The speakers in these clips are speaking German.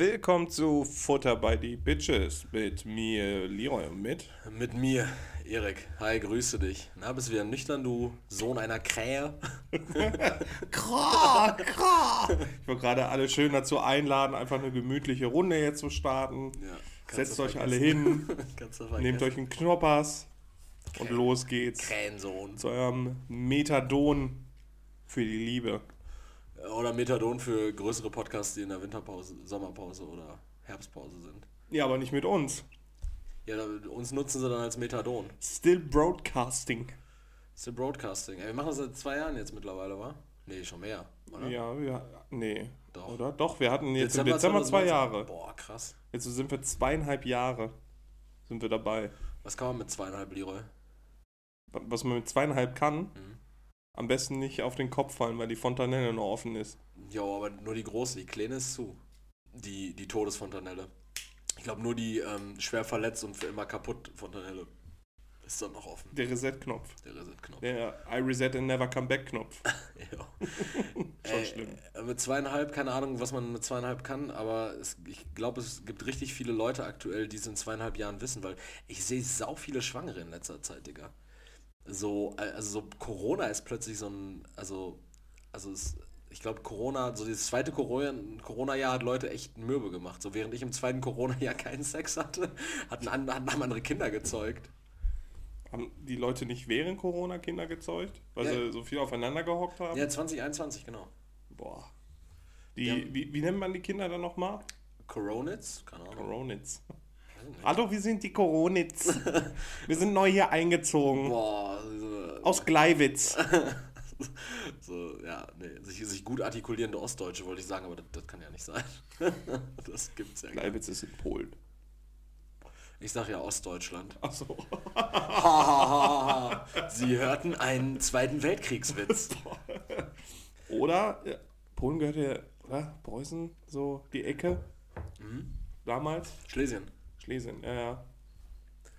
Willkommen zu Futter bei die Bitches mit mir, Leroy und mit. Mit mir, Erik. Hi, grüße dich. Na, bist du wieder nüchtern, du Sohn einer Krähe? Kra, kra. Ich wollte gerade alle schön dazu einladen, einfach eine gemütliche Runde jetzt zu starten. Ja, Setzt euch alle hin, nehmt euch einen Knoppers und Krähen. los geht's Krähensohn. zu eurem Methadon für die Liebe. Oder Methadon für größere Podcasts, die in der Winterpause, Sommerpause oder Herbstpause sind. Ja, aber nicht mit uns. Ja, uns nutzen sie dann als Methadon. Still Broadcasting. Der Broadcasting. Ey, wir machen das seit zwei Jahren jetzt mittlerweile, wa? Nee, schon mehr. Oder? Ja, ja, nee. Doch. Oder? Doch, wir hatten jetzt im Dezember zwei 2019. Jahre. Boah, krass. Jetzt sind wir zweieinhalb Jahre sind wir dabei. Was kann man mit zweieinhalb Leroy? Was man mit zweieinhalb kann, Mhm. Am besten nicht auf den Kopf fallen, weil die Fontanelle noch offen ist. Jo, aber nur die große, die kleine ist zu. Die, die Todesfontanelle. Ich glaube nur die ähm, schwer verletzt und für immer kaputt Fontanelle ist dann noch offen. Der Reset-Knopf. Der Reset-Knopf. Der I Reset and Never Come Back-Knopf. Ja. Schon Ey, schlimm. äh, Mit zweieinhalb, keine Ahnung, was man mit zweieinhalb kann, aber es, ich glaube, es gibt richtig viele Leute aktuell, die es in zweieinhalb Jahren wissen, weil ich sehe sau viele Schwangere in letzter Zeit, Digga. So, äh, also so Corona ist plötzlich so ein, also, also es, ich glaube Corona, so dieses zweite Corona- Corona-Jahr hat Leute echt mürbe gemacht. So während ich im zweiten Corona-Jahr keinen Sex hatte, hatten, haben andere Kinder gezeugt. Haben die Leute nicht während Corona Kinder gezeugt? Weil Ja. sie so viel aufeinander gehockt haben? Ja, 2021, genau. Boah. Die, Ja. wie, wie nennt man die Kinder dann nochmal? Coronits? Keine Ahnung. Coronits. Hallo, wir sind die Coronits. wir sind neu hier eingezogen. Boah, so, Aus Gleiwitz. So, ja, nee, sich, sich gut artikulierende Ostdeutsche wollte ich sagen, aber das, das kann ja nicht sein. das gibt's ja nicht. Gleiwitz ist in Polen. Ich sag ja Ostdeutschland. Achso. Sie hörten einen Zweiten Weltkriegswitz. Oder ja, Polen gehört ja? Preußen, so die Ecke. Mhm. Damals. Schlesien. Schlesien, ja, ja.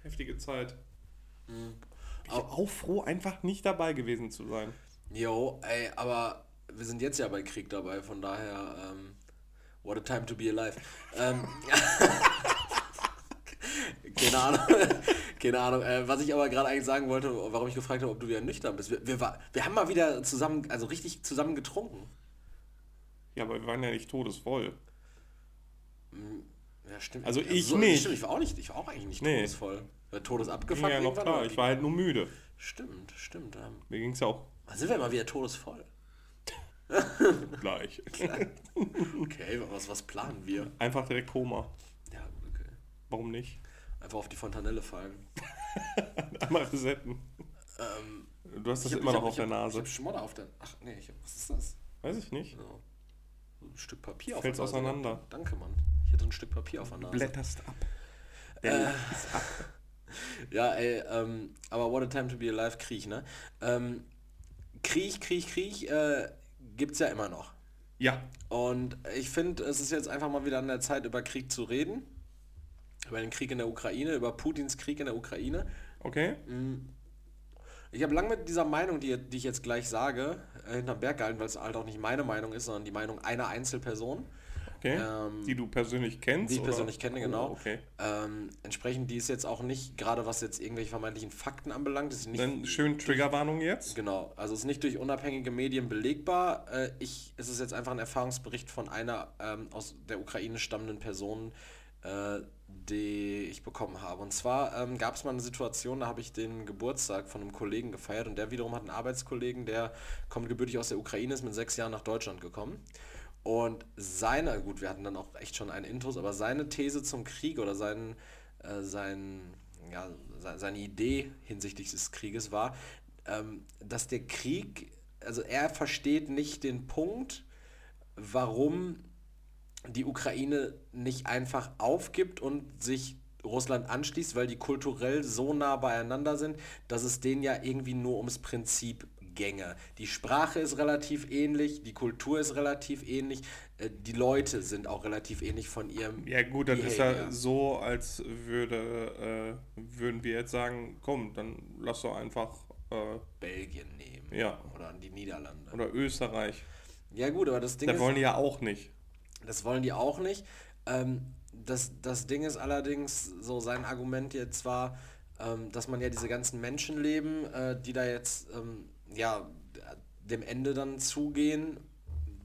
Heftige Zeit. Mhm. Bin ich auch froh, einfach nicht dabei gewesen zu sein. Jo, ey, aber wir sind jetzt ja bei Krieg dabei, von daher, ähm, what a time to be alive. Ähm, keine Ahnung, keine Ahnung. Äh, was ich aber gerade eigentlich sagen wollte, warum ich gefragt habe, ob du wieder nüchtern bist. Wir, wir, war, wir haben mal wieder zusammen, also richtig zusammen getrunken. Ja, aber wir waren ja nicht todesvoll. Ja, stimmt. Also ich so, nicht. Stimmt, ich war auch nicht, ich war auch eigentlich nicht Nee. todesvoll. Ja, Todes abgefuckt ja noch klar, ich war halt nur müde. Stimmt, stimmt. Ähm, Mir ging es auch wann sind wir mal wieder todesvoll? gleich. Okay, was, was planen wir? Einfach direkt Koma. Ja, okay. Warum nicht? Einfach auf die Fontanelle fallen. Einmal resetten. Ähm, Du hast das hab- immer noch hab- auf der hab- Nase. Ich hab Schmodder auf der. Ach nee, ich hab, was ist das? Weiß ich nicht. So ein Stück Papier auf Fällt's der Nase. auseinander. Danke, Mann. Ich hatte ein Stück Papier auf der Nase. Blätterst ab. Äh. Ja, ey, ähm, aber What a Time to be Alive, Krieg, ne? Ähm, Krieg, Krieg, Krieg äh, gibt's ja immer noch. Ja. Und ich finde, es ist jetzt einfach mal wieder an der Zeit, über Krieg zu reden. Über den Krieg in der Ukraine, über Putins Krieg in der Ukraine. Okay. Ich habe lange mit dieser Meinung, die, die ich jetzt gleich sage, äh, hinterm Berg gehalten, weil es halt auch nicht meine Meinung ist, sondern die Meinung einer Einzelperson. Okay. Ähm, die du persönlich kennst? die ich oder? persönlich kenne, genau. Oh, okay. Ähm, entsprechend, die ist jetzt auch nicht, gerade was jetzt irgendwelche vermeintlichen Fakten anbelangt, ist nicht Dann schön Triggerwarnung jetzt. Genau, also es ist nicht durch unabhängige Medien belegbar. Äh, ich, es ist jetzt einfach ein Erfahrungsbericht von einer ähm, aus der Ukraine stammenden Person, äh, die ich bekommen habe. Und zwar ähm, gab es mal eine Situation, da habe ich den Geburtstag von einem Kollegen gefeiert und der wiederum hat einen Arbeitskollegen, der kommt gebürtig aus der Ukraine, ist mit sechs Jahren nach Deutschland gekommen. Und seine, gut, wir hatten dann auch echt schon einen Intros, aber seine These zum Krieg oder sein, äh, sein, ja, se- seine Idee hinsichtlich des Krieges war, ähm, dass der Krieg, also er versteht nicht den Punkt, warum die Ukraine nicht einfach aufgibt und sich Russland anschließt, weil die kulturell so nah beieinander sind, dass es denen ja irgendwie nur ums Prinzip gänge. Die Sprache ist relativ ähnlich, die Kultur ist relativ ähnlich, äh, die Leute sind auch relativ ähnlich von ihrem Ja gut, dann ist ja Behavior. so, als würde, äh, würden wir jetzt sagen, komm, dann lass doch einfach, äh, Belgien nehmen ja, oder an die Niederlande. oder Österreich. Ja gut, aber das Ding Das ist, wollen die ja auch nicht. das wollen die auch nicht. Ähm, das, das Ding ist allerdings, so sein Argument jetzt war, ähm, dass man ja diese ganzen Menschenleben, äh, die da jetzt ähm, ja dem Ende dann zugehen,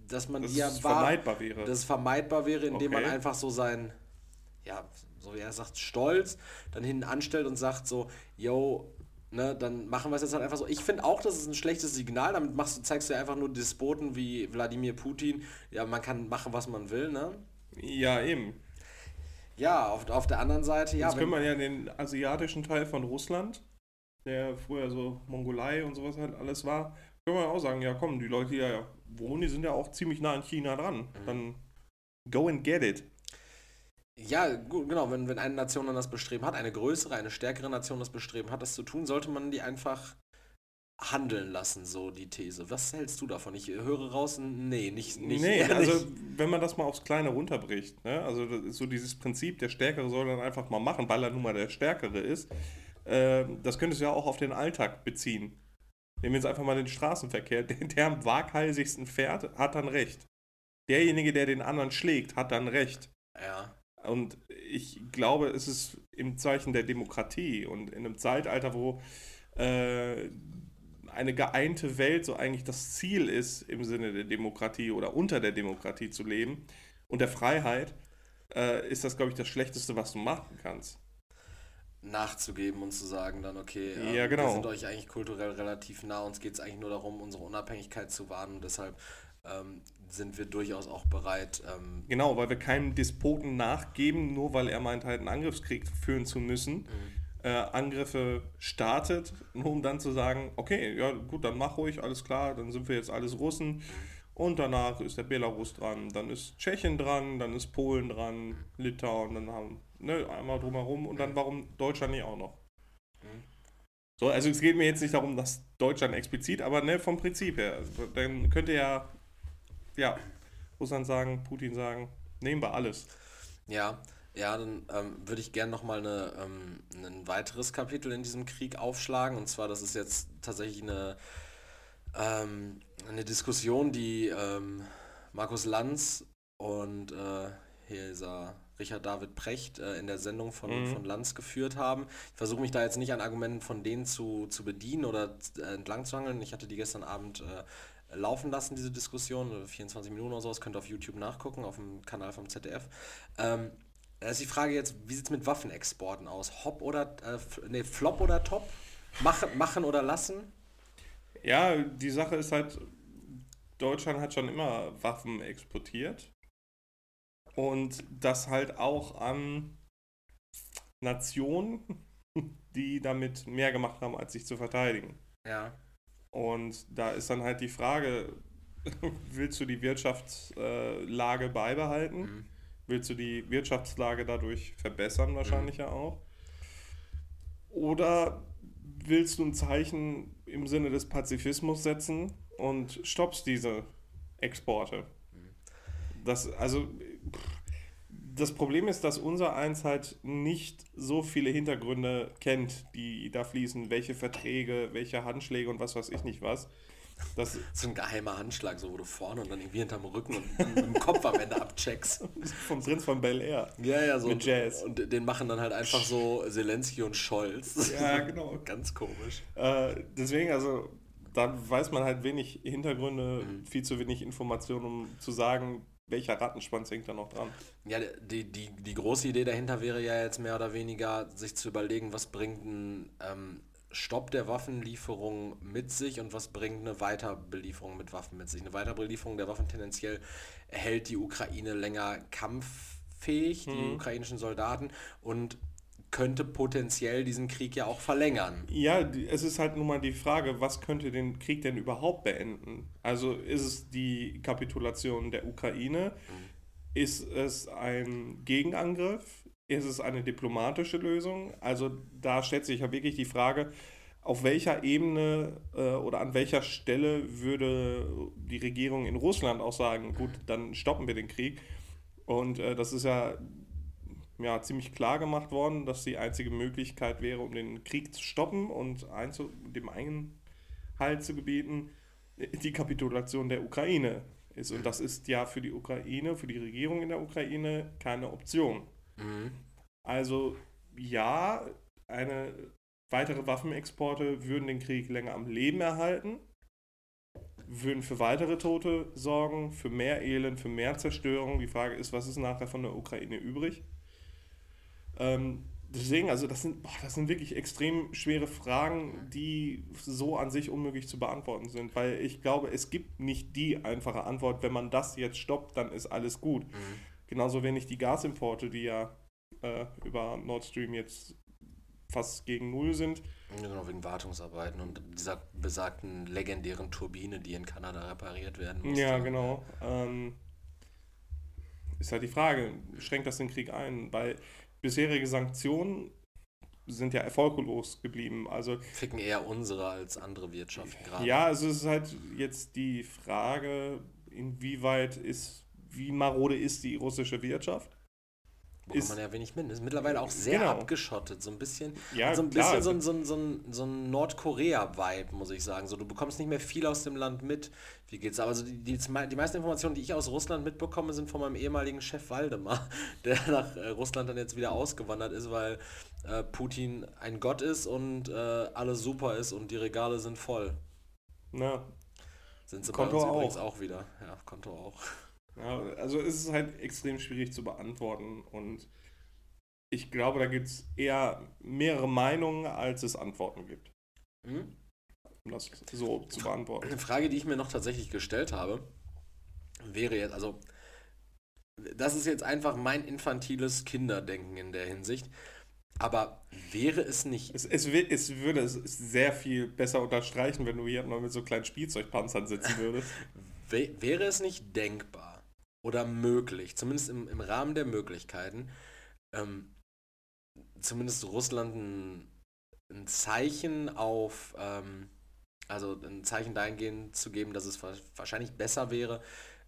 dass man Dass die ja vermeidbar wäre. dass es vermeidbar wäre, indem man Okay. einfach so sein, ja, so wie er sagt, Stolz dann hinten anstellt und sagt so, yo, ne, dann machen wir es jetzt halt einfach so. Ich finde auch, das ist ein schlechtes Signal, damit machst du, zeigst du ja einfach nur Despoten wie Wladimir Putin, ja, man kann machen, was man will, ne? Ja, eben. Ja, auf, auf der anderen Seite, ja, Jetzt wenn, können wir ja den asiatischen Teil von Russland, der früher so Mongolei und sowas halt alles war, können wir auch sagen, ja komm, die Leute, die ja wohnen, die sind ja auch ziemlich nah an China dran. Mhm. Dann go and get it. Ja, gut, genau, wenn, wenn eine Nation dann das Bestreben hat, eine größere, eine stärkere Nation das Bestreben hat, das zu tun, sollte man die einfach handeln lassen, so die These. Was hältst du davon? Ich höre raus, nee, nicht, nicht. nee, nicht. also wenn man das mal aufs Kleine runterbricht, ne? also so dieses Prinzip, der Stärkere soll dann einfach mal machen, weil er nun mal der Stärkere ist, das könntest du ja auch auf den Alltag beziehen. Nehmen wir jetzt einfach mal den Straßenverkehr. Der, der am waghalsigsten fährt, hat dann recht. Derjenige, der den anderen schlägt, hat dann recht. Ja, Und ich glaube, es ist im Zeichen der Demokratie und in einem Zeitalter, wo äh, eine geeinte Welt so eigentlich das Ziel ist, im Sinne der Demokratie oder unter der Demokratie zu leben und der Freiheit, äh, ist das, glaube ich, das Schlechteste, was du machen kannst. Nachzugeben und zu sagen dann, okay, Ja, wir genau. sind euch eigentlich kulturell relativ nah, uns geht es eigentlich nur darum, unsere Unabhängigkeit zu wahren und deshalb ähm, sind wir durchaus auch bereit, ähm, Genau, weil wir keinem Despoten nachgeben, nur weil er meint, halt einen Angriffskrieg führen zu müssen. Äh, Angriffe startet, nur um dann zu sagen, okay, ja gut, dann mach ruhig, alles klar, dann sind wir jetzt alles Russen. Und danach ist der Belarus dran, dann ist Tschechien dran, dann ist Polen dran, Litauen, dann haben, ne, einmal drumherum und dann warum Deutschland nicht auch noch. Mhm. So, also es geht mir jetzt nicht darum, dass Deutschland explizit, aber ne, vom Prinzip her. Also, Dann könnte ja, ja, Russland sagen, Putin sagen, nehmen wir alles. Ja, ja, dann ähm, würde ich gerne nochmal eine, ähm, ein weiteres Kapitel in diesem Krieg aufschlagen. Und zwar, das ist jetzt tatsächlich eine, ähm, eine Diskussion, die ähm, Markus Lanz und äh, hier dieser Richard David Precht äh, in der Sendung von, Mhm. von Lanz geführt haben. Ich versuche mich da jetzt nicht an Argumenten von denen zu, zu bedienen oder äh, entlang zu hangeln. Ich hatte die gestern Abend äh, laufen lassen, diese Diskussion, äh, 24 Minuten oder so, das könnt ihr auf YouTube nachgucken, auf dem Kanal vom ZDF. Ähm, da ist die Frage jetzt, wie sieht es mit Waffenexporten aus? Hop oder, äh, nee, Flop oder Top? Machen, machen oder lassen? Ja, die Sache ist halt, Deutschland hat schon immer Waffen exportiert. Und das halt auch an Nationen, die damit mehr gemacht haben, als sich zu verteidigen. Ja. Und da ist dann halt die Frage, willst du die Wirtschaftslage beibehalten? Mhm. Willst du die Wirtschaftslage dadurch verbessern, wahrscheinlich ja auch? Oder willst du ein Zeichen im Sinne des Pazifismus setzen und stoppst diese Exporte? Das, also, das Problem ist, dass unser Eins halt nicht so viele Hintergründe kennt, die da fließen, welche Verträge, welche Handschläge und was weiß ich nicht was. Das So ein geheimer Handschlag, so wo du vorne und dann irgendwie hinterm Rücken und mit dem Kopf am Ende abcheckst. ist vom Prinz von Bel Air. Ja, ja, so. Mit Jazz. Und, und den machen dann halt einfach so Zelensky und Scholz. Ja, genau. Ganz komisch. Äh, deswegen, also, da weiß man halt wenig Hintergründe, Mhm. viel zu wenig Informationen, um zu sagen, welcher Rattenschwanz hängt da noch dran. Ja, die, die, die große Idee dahinter wäre ja jetzt mehr oder weniger, sich zu überlegen, was bringt ein ähm, Stopp der Waffenlieferung mit sich und was bringt eine Weiterbelieferung mit Waffen mit sich. Eine Weiterbelieferung der Waffen tendenziell hält die Ukraine länger kampffähig, die Mhm. ukrainischen Soldaten, und könnte potenziell diesen Krieg ja auch verlängern. Ja, es ist halt nun mal die Frage, was könnte den Krieg denn überhaupt beenden? Also ist es die Kapitulation der Ukraine? Ist es ein Gegenangriff? Ist es eine diplomatische Lösung? Also da stellt sich ja wirklich die Frage, auf welcher Ebene äh, oder an welcher Stelle würde die Regierung in Russland auch sagen, gut, dann stoppen wir den Krieg. Und äh, das ist ja, ja ziemlich klar gemacht worden, dass die einzige Möglichkeit wäre, um den Krieg zu stoppen und einzu dem Einhalt zu gebieten, die Kapitulation der Ukraine ist. Und das ist ja für die Ukraine, für die Regierung in der Ukraine keine Option. Mhm. Also ja, eine weitere Waffenexporte würden den Krieg länger am Leben erhalten, würden für weitere Tote sorgen, für mehr Elend, für mehr Zerstörung. Die Frage ist, was ist nachher von der Ukraine übrig? Ähm, deswegen, also das sind, boah, das sind wirklich extrem schwere Fragen, die so an sich unmöglich zu beantworten sind, weil ich glaube, es gibt nicht die einfache Antwort, wenn man das jetzt stoppt, dann ist alles gut. Mhm. Genauso wenig die Gasimporte, die ja äh, über Nord Stream jetzt fast gegen Null sind. Genau, wegen Wartungsarbeiten und dieser besagten legendären Turbine, die in Kanada repariert werden musste. Ja, genau. Ähm, ist halt die Frage, schränkt das den Krieg ein? Weil bisherige Sanktionen sind ja erfolglos geblieben. Also Ficken eher unsere als andere Wirtschaften gerade. ja, also es ist halt jetzt die Frage, inwieweit ist, wie marode ist die russische Wirtschaft? Bekommt ist- man ja wenig mit. Ist mittlerweile auch sehr Genau. abgeschottet. So ein bisschen, Ja, so ein, klar. bisschen so ein, so ein, so ein, so ein Nordkorea-Vibe, muss ich sagen. So, du bekommst nicht mehr viel aus dem Land mit. Wie geht's? Aber also die, die, die meisten Informationen, die ich aus Russland mitbekomme, sind von meinem ehemaligen Chef Waldemar, der nach äh, Russland dann jetzt wieder ausgewandert ist, weil äh, Putin ein Gott ist und äh, alles super ist und die Regale sind voll. Na, Sind sie Konto bei uns übrigens auch. auch wieder. Ja, Konto auch. Ja, also es ist halt extrem schwierig zu beantworten und ich glaube, da gibt es eher mehrere Meinungen, als es Antworten gibt, Hm? um das so zu beantworten. Eine Frage, die ich mir noch tatsächlich gestellt habe, wäre jetzt, also, das ist jetzt einfach mein infantiles Kinderdenken in der Hinsicht, aber wäre es nicht, Es, es, es würde es sehr viel besser unterstreichen, wenn du hier mal mit so kleinen Spielzeugpanzern sitzen würdest. wä- wäre es nicht denkbar oder möglich, zumindest im, im Rahmen der Möglichkeiten, ähm, zumindest Russland ein, ein Zeichen auf, ähm, also ein Zeichen dahingehend zu geben, dass es wa- wahrscheinlich besser wäre,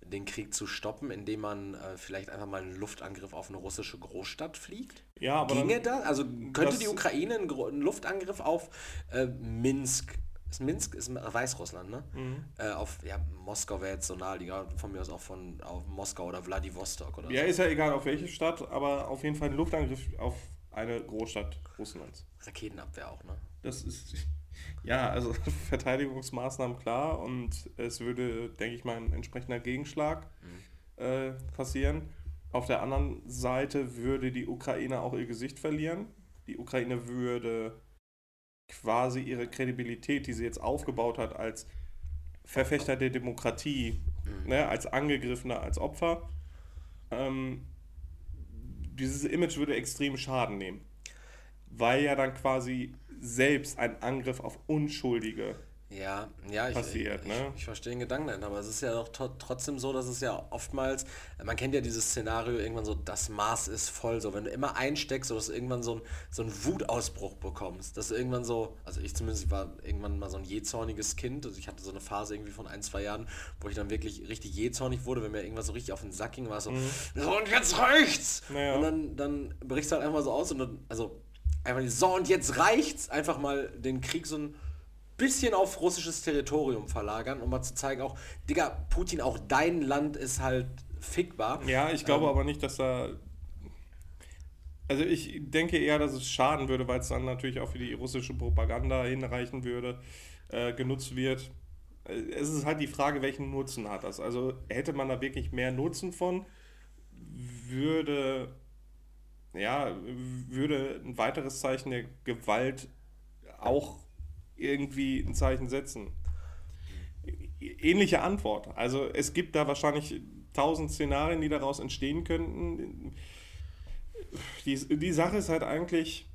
den Krieg zu stoppen, indem man äh, vielleicht einfach mal einen Luftangriff auf eine russische Großstadt fliegt? Ja, aber Ginge das? Also könnte das- die Ukraine einen, Gro- einen Luftangriff auf äh, Minsk, ist Minsk, ist Weißrussland, ne? Mhm. Äh, auf, ja, Moskau wäre jetzt so naheliegend, von mir aus auch von auf Moskau oder Vladivostok oder Ja, so. ist ja egal auf welche Stadt, aber auf jeden Fall ein Luftangriff auf eine Großstadt Russlands. Raketenabwehr auch, ne? Das ist, ja, also Verteidigungsmaßnahmen klar und es würde, denke ich mal, ein entsprechender Gegenschlag äh, passieren. Auf der anderen Seite würde die Ukraine auch ihr Gesicht verlieren. Die Ukraine würde quasi ihre Kredibilität, die sie jetzt aufgebaut hat, als Verfechter der Demokratie, ne, als Angegriffener, als Opfer, ähm, dieses Image würde extrem Schaden nehmen. Weil ja dann quasi selbst ein Angriff auf Unschuldige Ja, ja, ich, Passiert, ich, ne? ich, ich verstehe den Gedanken dahinter, aber es ist ja doch trotzdem so, dass es ja oftmals, man kennt ja dieses Szenario irgendwann so, das Maß ist voll, so wenn du immer einsteckst, so dass du irgendwann so, ein, so einen Wutausbruch bekommst, dass du irgendwann so, also ich zumindest ich war irgendwann mal so ein jähzorniges Kind, also ich hatte so eine Phase irgendwie von ein, zwei Jahren, wo ich dann wirklich richtig jähzornig wurde, wenn mir irgendwas so richtig auf den Sack ging, war so, so und jetzt reicht's! Naja. Und dann, dann brichst du halt einfach so aus und dann, also einfach so und jetzt reicht's, einfach mal den Krieg so ein bisschen auf russisches Territorium verlagern, um mal zu zeigen, auch, Digga, Putin, auch dein Land ist halt fickbar. Ja, ich glaube Ähm. aber nicht, dass da. Also ich denke eher, dass es schaden würde, weil es dann natürlich auch für die russische Propaganda hinreichen würde, äh, genutzt wird. Äh, Es ist halt die Frage, welchen Nutzen hat das. Also hätte man da wirklich mehr Nutzen von, würde ja, würde ein weiteres Zeichen der Gewalt auch irgendwie ein Zeichen setzen. Ähnliche Antwort. Also es gibt da wahrscheinlich tausend Szenarien, die daraus entstehen könnten. Die, die Sache ist halt eigentlich,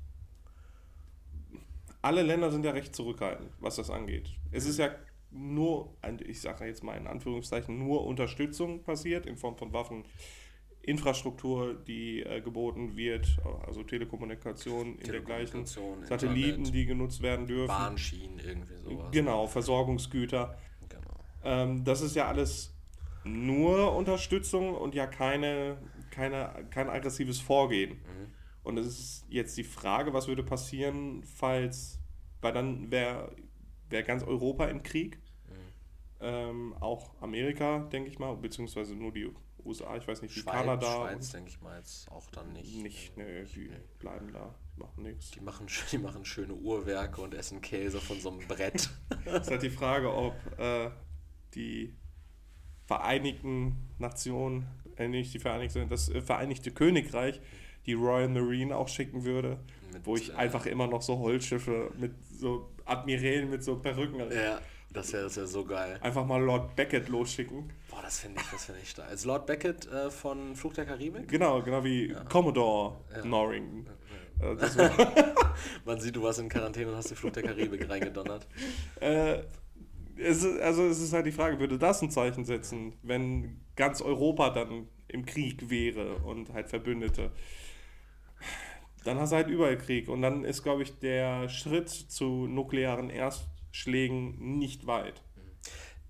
alle Länder sind ja recht zurückhaltend, was das angeht. Es ist ja nur, ich sage jetzt mal in Anführungszeichen, nur Unterstützung passiert in Form von Waffen. Infrastruktur, die äh, geboten wird, also Telekommunikation in dergleichen, Telekommunikation, Satelliten, Internet, die genutzt werden dürfen. Bahnschienen, irgendwie sowas. Genau, Versorgungsgüter. Genau. Ähm, das ist ja alles nur Unterstützung und ja keine, keine, kein aggressives Vorgehen. Mhm. Und es ist jetzt die Frage, was würde passieren, falls, weil dann wäre wär ganz Europa im Krieg. Mhm. ähm, auch Amerika, denke ich mal, beziehungsweise nur die USA, ich weiß nicht, wie Schweiz, Kanada. Schweiz denke ich mal jetzt auch dann nicht. Nicht, ne, die bleiben da, machen nichts. Die machen, die machen schöne Uhrwerke und essen Käse von so einem Brett. Es ist halt die Frage, ob äh, die Vereinigten Nationen, äh, nicht die Vereinigten, das äh, Vereinigte Königreich die Royal Marine auch schicken würde, Mit, wo ich äh, einfach immer noch so Holzschiffe mit so Admirälen mit so Perücken, Ja, das wäre das wär so geil. einfach mal Lord Beckett losschicken. Boah, das finde ich, das finde ich stark. Als Lord Beckett äh, von Fluch der Karibik? Genau, genau wie Commodore Ja. Norrington. Äh, das wär- Man sieht, du warst in Quarantäne und hast die Fluch der Karibik reingedonnert. Äh, es ist, also es ist halt die Frage, würde das ein Zeichen setzen, wenn ganz Europa dann im Krieg wäre und halt Verbündete? Dann hast du halt überall Krieg und dann ist, glaube ich, der Schritt zu nuklearen Erstschlägen nicht weit.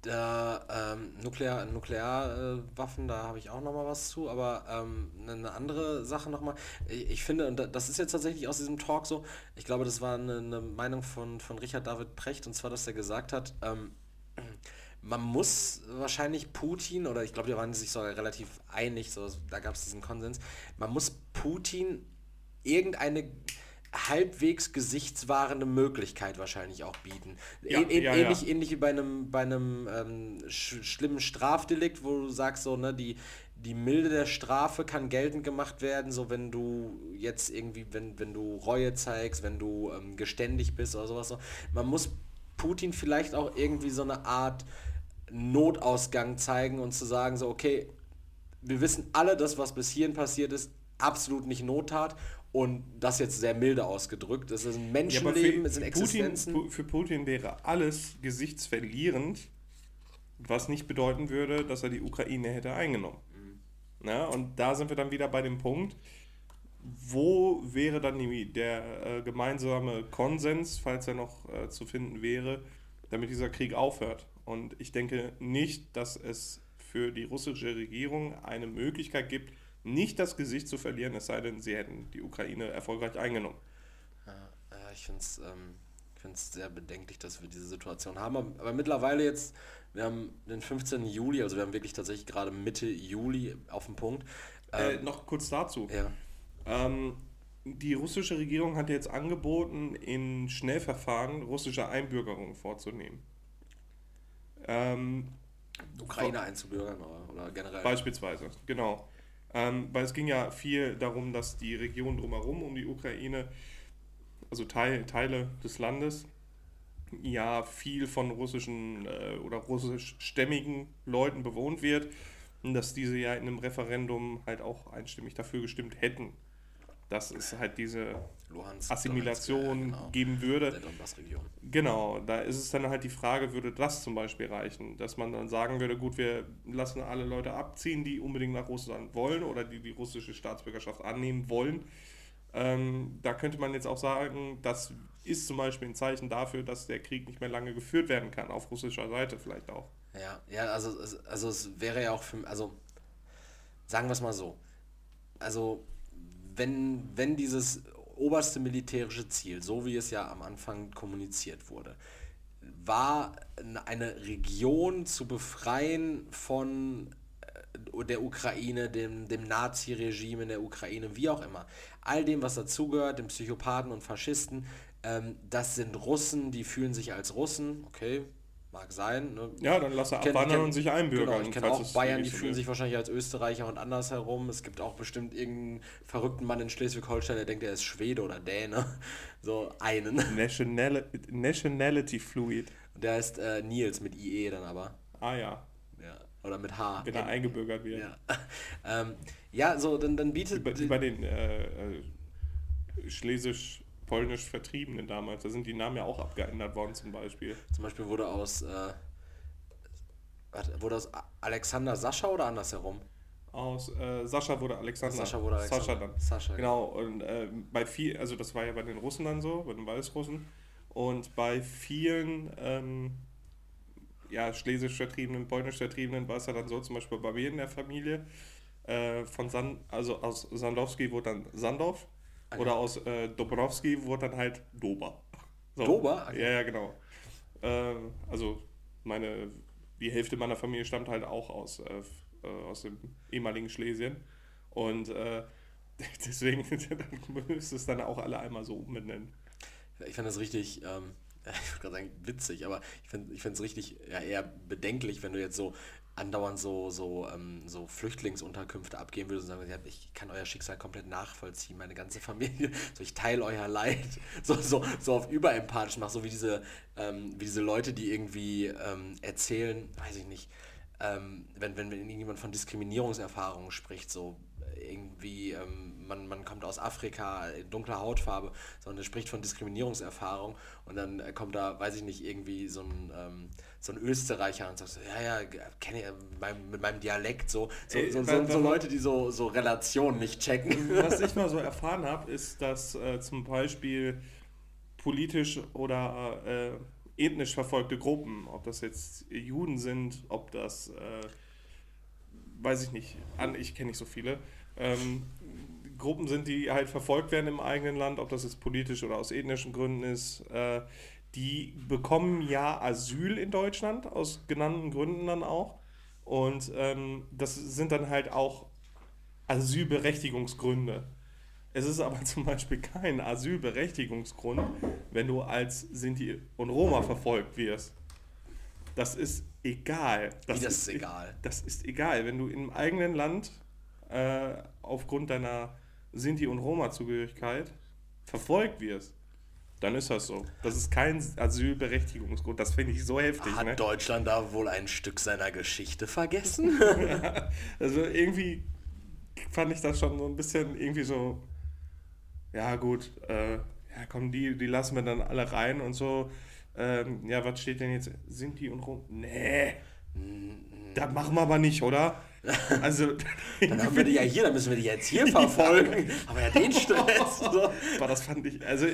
Da, ähm, Nuklear, Nuklearwaffen, Waffen, da habe ich auch noch mal was zu, aber ähm, eine andere Sache noch mal. Ich, ich finde, und da- das ist jetzt tatsächlich aus diesem Talk so, ich glaube, das war eine, eine Meinung von, von Richard David Precht, und zwar, dass er gesagt hat, ähm, man muss wahrscheinlich Putin, oder ich glaube, die waren sich sogar relativ einig, so, da gab es diesen Konsens, man muss Putin irgendeine halbwegs gesichtswahrende Möglichkeit wahrscheinlich auch bieten. Ja, Ä- ä- ja, ja. ähnlich, ähnlich wie bei einem, bei einem ähm, sch schlimmen Strafdelikt, wo du sagst, so, ne, die, die Milde der Strafe kann geltend gemacht werden, so wenn du jetzt irgendwie, wenn, wenn du Reue zeigst, wenn du ähm, geständig bist oder sowas. So. Man muss Putin vielleicht auch irgendwie so eine Art Notausgang zeigen und zu sagen, so, okay, wir wissen alle, dass was bis hierhin passiert ist, absolut nicht Nottat und das jetzt sehr milde ausgedrückt. Es ist ein Ja, Menschenleben, es sind Putin, Existenzen. Pu- für Putin wäre alles gesichtsverlierend, was nicht bedeuten würde, dass er die Ukraine hätte eingenommen. Mhm. Na, und da sind wir dann wieder bei dem Punkt, wo wäre dann die, der äh, gemeinsame Konsens, falls er noch äh, zu finden wäre, damit dieser Krieg aufhört. Und ich denke nicht, dass es für die russische Regierung eine Möglichkeit gibt, nicht das Gesicht zu verlieren, es sei denn, sie hätten die Ukraine erfolgreich eingenommen. Ja, ja, ich finde es ähm, find's sehr bedenklich, dass wir diese Situation haben. Aber, aber mittlerweile jetzt, wir haben den 15. Juli, also wir haben wirklich tatsächlich gerade Mitte Juli auf dem Punkt. Äh, Ähm, noch kurz dazu. ja. Ähm, die russische Regierung hat jetzt angeboten, in Schnellverfahren russische Einbürgerung vorzunehmen. Ähm, Ukraine einzubürgern oder, oder generell. beispielsweise, genau. Ähm, weil es ging ja viel darum, dass die Region drumherum um die Ukraine, also Teil, Teile des Landes, ja viel von russischen äh, oder russischstämmigen Leuten bewohnt wird und dass diese ja in einem Referendum halt auch einstimmig dafür gestimmt hätten, dass es halt diese Luhansk, Assimilation Donetsk, ja, geben würde. genau. Der Donbass-Region. Genau, da ist es dann halt die Frage, würde das zum Beispiel reichen, dass man dann sagen würde, gut, wir lassen alle Leute abziehen, die unbedingt nach Russland wollen oder die die russische Staatsbürgerschaft annehmen wollen. Ähm, da könnte man jetzt auch sagen, das ist zum Beispiel ein Zeichen dafür, dass der Krieg nicht mehr lange geführt werden kann, auf russischer Seite vielleicht auch. Ja, ja, also, es- also es wäre ja auch für, also sagen wir es mal so, also wenn, wenn dieses oberste militärische Ziel, so wie es ja am Anfang kommuniziert wurde, war eine Region zu befreien von äh, der Ukraine, dem, dem Nazi-Regime in der Ukraine, wie auch immer. All dem, was dazugehört, den Psychopathen und Faschisten, ähm, das sind Russen, die fühlen sich als Russen, okay, mag sein. Ne? Ja, dann lass er kenn- abwandern kenn- und sich einbürgern. Genau, ich kenne auch Bayern, die so fühlen sich wahrscheinlich als Österreicher und andersherum. Es gibt auch bestimmt irgendeinen verrückten Mann in Schleswig-Holstein, der denkt, er ist Schwede oder Däne. So einen. Nationali Nationality Fluid. Der heißt äh, Nils mit IE dann aber. Ah ja, Ja. Oder mit H. wenn er eingebürgert wird. ja. ähm, ja, so, dann, dann bietet. bei, bei den äh, äh, schlesisch-polnisch Vertriebenen damals. Da sind die Namen ja auch abgeändert worden zum Beispiel. Zum Beispiel wurde aus. Äh, wurde aus Alexander Sascha oder andersherum? Aus äh, Sascha wurde Alexander. Sascha wurde Alexander. Sascha dann. Sascha, Genau, und äh, bei viel, also das war ja bei den Russen dann so, bei den Weißrussen. Und bei vielen ähm, ja, schlesisch vertriebenen, polnisch vertriebenen war es ja dann so, zum Beispiel bei mir in der Familie, äh, von San, also aus Sandowski wurde dann Sandorf Ah, oder aus äh, Dobrowski wurde dann halt Dober. So. Dober? Okay. Ja, ja, genau. Äh, also meine, die Hälfte meiner Familie stammt halt auch aus, äh, äh aus dem ehemaligen Schlesien. Und äh, deswegen müsste es dann auch alle einmal so umbenennen. Ich finde das richtig, ähm, ich würde gerade sagen witzig, aber ich finde es richtig ja, eher bedenklich, wenn du jetzt so andauernd so, so, ähm, so Flüchtlingsunterkünfte abgeben würdest und sagen, ja, ich kann euer Schicksal komplett nachvollziehen, meine ganze Familie, so ich teile euer Leid, so, so, so auf überempathisch mach, so wie diese, ähm, wie diese Leute, die irgendwie ähm, erzählen, weiß ich nicht, ähm, wenn, wenn, wenn irgendjemand von Diskriminierungserfahrungen spricht, so irgendwie, ähm, man, man kommt aus Afrika, dunkle Hautfarbe, sondern er spricht von Diskriminierungserfahrung und dann kommt da, weiß ich nicht, irgendwie so ein, ähm, so ein Österreicher und sagt so, ja, ja, kenne ich mein, mit meinem Dialekt, so, so, Ey, so, so, so, Leute, die so, so Relationen nicht checken. Was ich mal so erfahren habe, ist, dass äh, zum Beispiel politisch oder äh, ethnisch verfolgte Gruppen, ob das jetzt Juden sind, ob das, äh, weiß ich nicht, an, ich kenne nicht so viele, ähm, Gruppen sind, die halt verfolgt werden im eigenen Land, ob das jetzt politisch oder aus ethnischen Gründen ist, äh, die bekommen ja Asyl in Deutschland, aus genannten Gründen dann auch. Und ähm, das sind dann halt auch Asylberechtigungsgründe. Es ist aber zum Beispiel kein Asylberechtigungsgrund, wenn du als Sinti und Roma verfolgt wirst. Das ist egal. Das, Wie das ist, ist egal? Das ist egal. Wenn du im eigenen Land äh, aufgrund deiner Sinti- und Roma-Zugehörigkeit verfolgt wirst, dann ist das so. Das ist kein Asylberechtigungsgrund. Das finde ich so heftig. Hat ne? Deutschland da wohl ein Stück seiner Geschichte vergessen? ja, also irgendwie fand ich das schon so ein bisschen irgendwie so, ja gut, äh, ja komm, die, die lassen wir dann alle rein und so. Ähm, ja, was steht denn jetzt? Sind die und rum? Nee. Das machen wir aber nicht, oder? Also, dann haben wir die ja hier, dann müssen wir die jetzt hier verfolgen. Aber ja den Stress. So. Aber das fand ich, also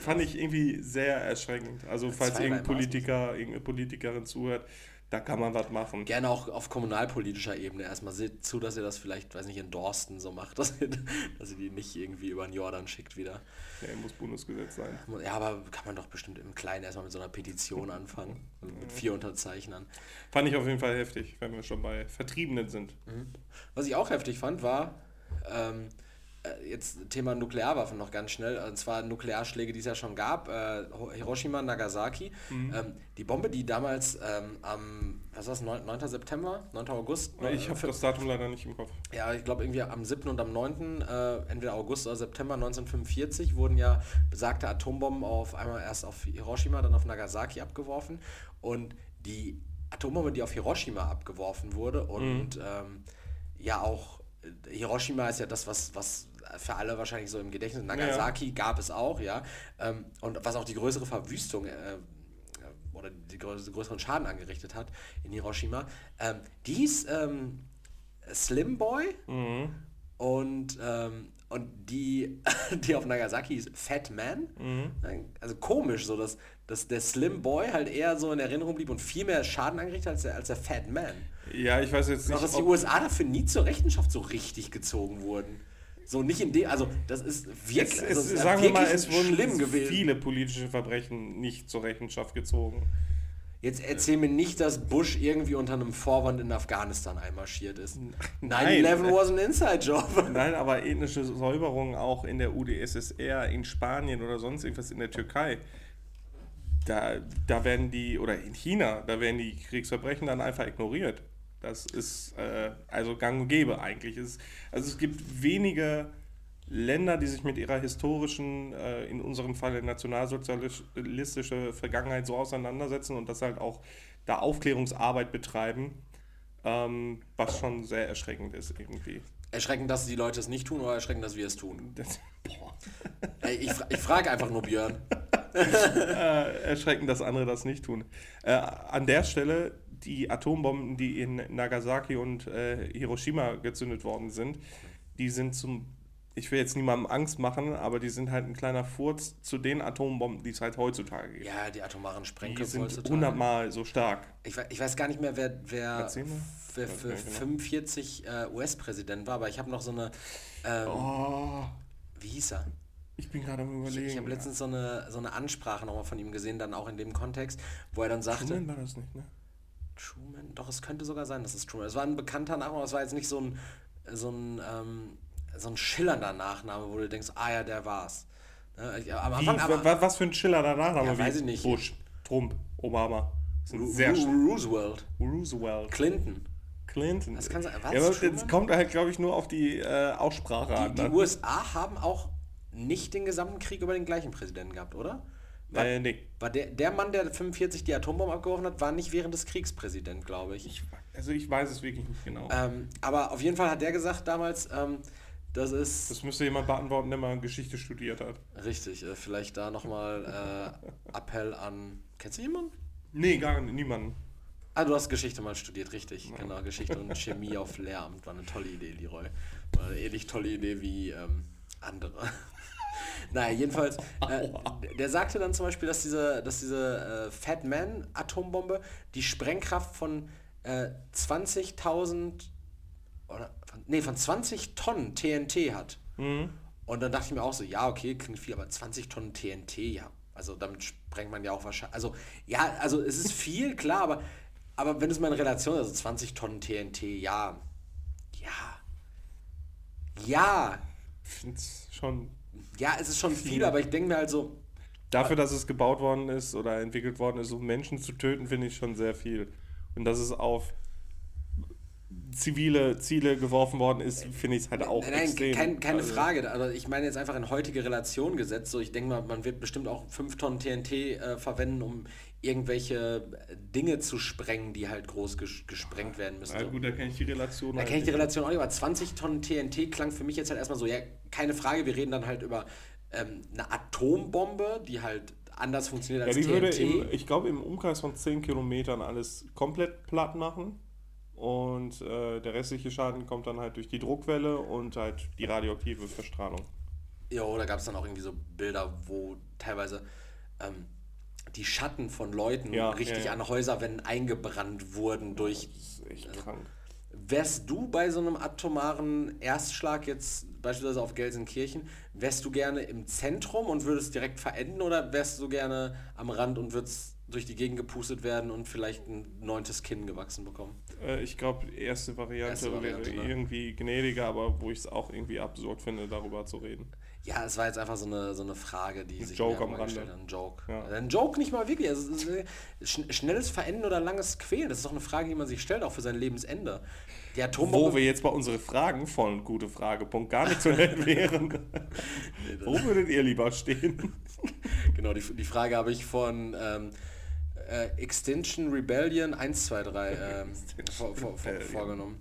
fand ich irgendwie sehr erschreckend. Also falls irgendein Politiker, irgendeine Politikerin zuhört, da kann man was machen. Gerne auch auf kommunalpolitischer Ebene erstmal. Seht zu, dass ihr das vielleicht, weiß nicht, in Dorsten so macht, dass ihr, dass ihr die nicht irgendwie über den Jordan schickt wieder. Ja, muss Bundesgesetz sein. Ja, aber kann man doch bestimmt im Kleinen erstmal mit so einer Petition anfangen. mit vier Unterzeichnern. Fand ich auf jeden Fall heftig, wenn wir schon bei Vertriebenen sind. Mhm. Was ich auch heftig fand, war, ähm, äh, jetzt Thema Nuklearwaffen noch ganz schnell, und zwar Nuklearschläge, die es ja schon gab, äh, Hiroshima, Nagasaki. Mhm. Ähm, die Bombe, die damals ähm, am, was war das, 9, 9. September, 9. August? Ich habe das Datum leider nicht im Kopf. Ja, ich glaube irgendwie am 7. und am 9., äh, entweder August oder September 1945, wurden ja besagte Atombomben auf einmal erst auf Hiroshima, dann auf Nagasaki abgeworfen. Und die Atombombe, die auf Hiroshima abgeworfen wurde und mhm. ähm, ja auch Hiroshima ist ja das, was, was für alle wahrscheinlich so im Gedächtnis. Nagasaki ja. gab es auch, ja. Ähm, und was auch die größere Verwüstung äh, oder die größeren Schaden angerichtet hat in Hiroshima, ähm, die hieß ähm, Slim Boy mhm. und, ähm, und die, die auf Nagasaki hieß Fat Man. Mhm. Also komisch, so dass, dass der Slim Boy halt eher so in Erinnerung blieb und viel mehr Schaden angerichtet hat als der, als der Fat Man. Ja, ich weiß jetzt nicht. Auch, dass die USA dafür nie zur Rechenschaft so richtig gezogen wurden. So nicht in dem, also das ist wirklich, es, also, es, sagen wir mal, es wurden schlimm gewesen. viele politische Verbrechen nicht zur Rechenschaft gezogen. Jetzt erzähl mir nicht, dass Bush irgendwie unter einem Vorwand in Afghanistan einmarschiert ist. 9-11 was an Inside-Job. Nein, aber ethnische Säuberungen auch in der UdSSR, in Spanien oder sonst irgendwas in der Türkei. Da, da werden die, oder in China, da werden die Kriegsverbrechen dann einfach ignoriert. Das ist äh, also gang und gäbe eigentlich. Es, also es gibt wenige Länder, die sich mit ihrer historischen, äh, in unserem Fall nationalsozialistische Vergangenheit so auseinandersetzen und das halt auch da Aufklärungsarbeit betreiben, ähm, was schon sehr erschreckend ist irgendwie. Erschreckend, dass die Leute es nicht tun oder erschreckend, dass wir es tun? Das, ich, ich frage einfach nur Björn. äh, erschreckend, dass andere das nicht tun. Äh, an der Stelle die Atombomben, die in Nagasaki und äh, Hiroshima gezündet worden sind, die sind zum, ich will jetzt niemandem Angst machen, aber die sind halt ein kleiner Furz zu den Atombomben, die es halt heutzutage gibt. Ja, die atomaren Sprengköpfe sind hundertmal so stark. Ich, ich, weiß gar nicht mehr, wer, wer, wer für genau. 45 äh, US-Präsident war, aber ich habe noch so eine... Ähm, oh. Wie hieß er? Ich bin gerade am überlegen. Ich, ich habe letztens so eine, so eine Ansprache nochmal von ihm gesehen, dann auch in dem Kontext, wo er dann sagte... Truman war das nicht, ne? Truman? Doch, es könnte sogar sein, dass es Truman ist. Es war ein bekannter Nachname, aber es war jetzt nicht so ein, so ein, ähm, so ein schillernder Nachname, wo du denkst, ah ja, der war's. Ne, ich- Am Wie, Anfang aber, wa- was für ein Schiller danach haben Ja, weiß ich nicht. Bush, Trump, Obama. Sehr. Roosevelt, Roosevelt, Clinton. Clinton. Das kann sein. Was, ja, aber das kommt halt, glaube ich, nur auf die äh, Aussprache Die, an. die ne? USA haben auch nicht den gesamten Krieg über den gleichen Präsidenten gehabt, oder? War, Äh, nee. war der, der Mann, der 45 die Atombombe abgeworfen hat, war nicht während des Kriegs Präsident, glaube ich. Ich, also ich weiß es wirklich nicht genau. Ähm, aber auf jeden Fall hat der gesagt damals, ähm, das ist Das müsste jemand beantworten, der mal Geschichte studiert hat. richtig. Äh, vielleicht da nochmal äh, Appell an. Kennst du jemanden? Nee, gar niemanden. Ah, du hast Geschichte mal studiert, richtig. Genau, Geschichte und Chemie auf Lehramt war eine tolle Idee, Leroy. War eine ähnlich tolle Idee wie ähm, andere. Naja, jedenfalls, äh, der- sagte dann zum Beispiel, dass diese, dass diese äh, Fat Man Atombombe die Sprengkraft von äh, 20.000 oder von, nee, von 20 Tonnen TNT hat. Mhm. Und dann dachte ich mir auch so, ja, okay, klingt viel, aber 20 Tonnen TNT, ja. Also damit sprengt man ja auch wahrscheinlich. Also, ja, also es ist viel, klar, aber, aber wenn es mal in Relation, also 20 Tonnen TNT, ja. Ja. Ja. Ich finde es schon. Ja, es ist schon viel, aber ich denke mir halt so, Dafür, dass es gebaut worden ist oder entwickelt worden ist, um Menschen zu töten, finde ich schon sehr viel. Und dass es auf zivile Ziele geworfen worden ist, finde ich es halt auch Nein, nein, extrem. kein, keine Also, Frage. Also ich meine jetzt einfach in heutige Relation gesetzt. So, ich denke mal, man wird bestimmt auch 5 Tonnen TNT äh, verwenden, um irgendwelche äh, Dinge zu sprengen, die halt groß ges gesprengt werden müssen. Na gut, da kenne ich die Relation. Da halt kenne ich die. Relation auch nicht, aber 20 Tonnen TNT klang für mich jetzt halt erstmal so, ja, keine Frage, wir reden dann halt über ähm, eine Atombombe, die halt anders funktioniert Ja, als die würde, TNT. im, ich glaube, im Umkreis von 10 Kilometern alles komplett platt machen. Und äh, der restliche Schaden kommt dann halt durch die Druckwelle und halt die radioaktive Verstrahlung. Jo, da gab es dann auch irgendwie so Bilder, wo teilweise ähm, die Schatten von Leuten Ja, richtig ja, ja. an Häuserwänden eingebrannt wurden durch. Das ist echt krank. Wärst du bei so einem atomaren Erstschlag jetzt beispielsweise auf Gelsenkirchen, wärst du gerne im Zentrum und würdest direkt verenden oder wärst du gerne am Rand und würdest durch die Gegend gepustet werden und vielleicht ein neuntes Kinn gewachsen bekommen? Äh, ich glaube, die erste Variante, Erste Variante, wäre ne? irgendwie gnädiger, aber wo ich es auch irgendwie absurd finde, darüber zu reden. Ja, es war jetzt einfach so eine, so eine Frage, die sich Joke am mal Rande. Ein Joke. Ja. Ein Joke nicht mal wirklich. Also, äh, schn schnelles Verenden oder langes Quälen, das ist doch eine Frage, die man sich stellt, auch für sein Lebensende. Die Wo wir jetzt bei unseren Fragen von gute Frage.punkt gar nicht so nett wären. Wo würdet ihr lieber stehen? Genau, die, die Frage habe ich von ähm, äh, Extinction Rebellion 123 ähm, vor, vor, vor, vorgenommen.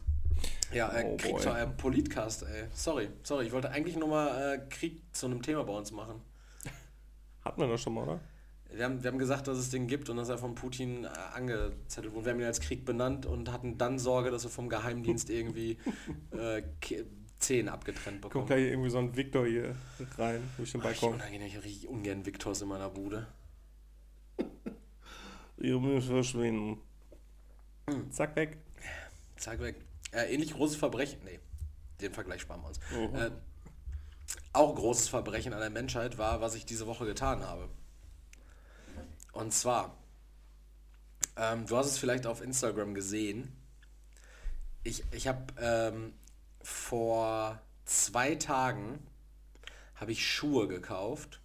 Ja, äh, Oh Krieg, boy. äh, Politcast, ey. Sorry, sorry, ich wollte eigentlich nur mal äh, Krieg zu einem Thema bei uns machen. Hatten wir das schon mal, oder? Wir haben, wir haben gesagt, dass es den gibt und dass er von Putin äh, angezettelt wurde. Wir haben ihn als Krieg benannt und hatten dann Sorge, dass wir vom Geheimdienst irgendwie äh, Ke- Zehen abgetrennt Kommt bekommen. gleich irgendwie so ein Victor hier rein, durch den Ach, ich Balkon. unangenehm, ich habe richtig ungern Viktors in meiner Bude. Ihr müsst verschwinden. Hm. Zack, weg. Zack weg. Äh, ähnlich großes Verbrechen. Nee, den Vergleich sparen wir uns. Mhm. Äh, auch großes Verbrechen an der Menschheit war, was ich diese Woche getan habe. Und zwar, ähm, du hast es vielleicht auf Instagram gesehen. Ich, ich habe ähm, vor zwei Tagen habe ich Schuhe gekauft.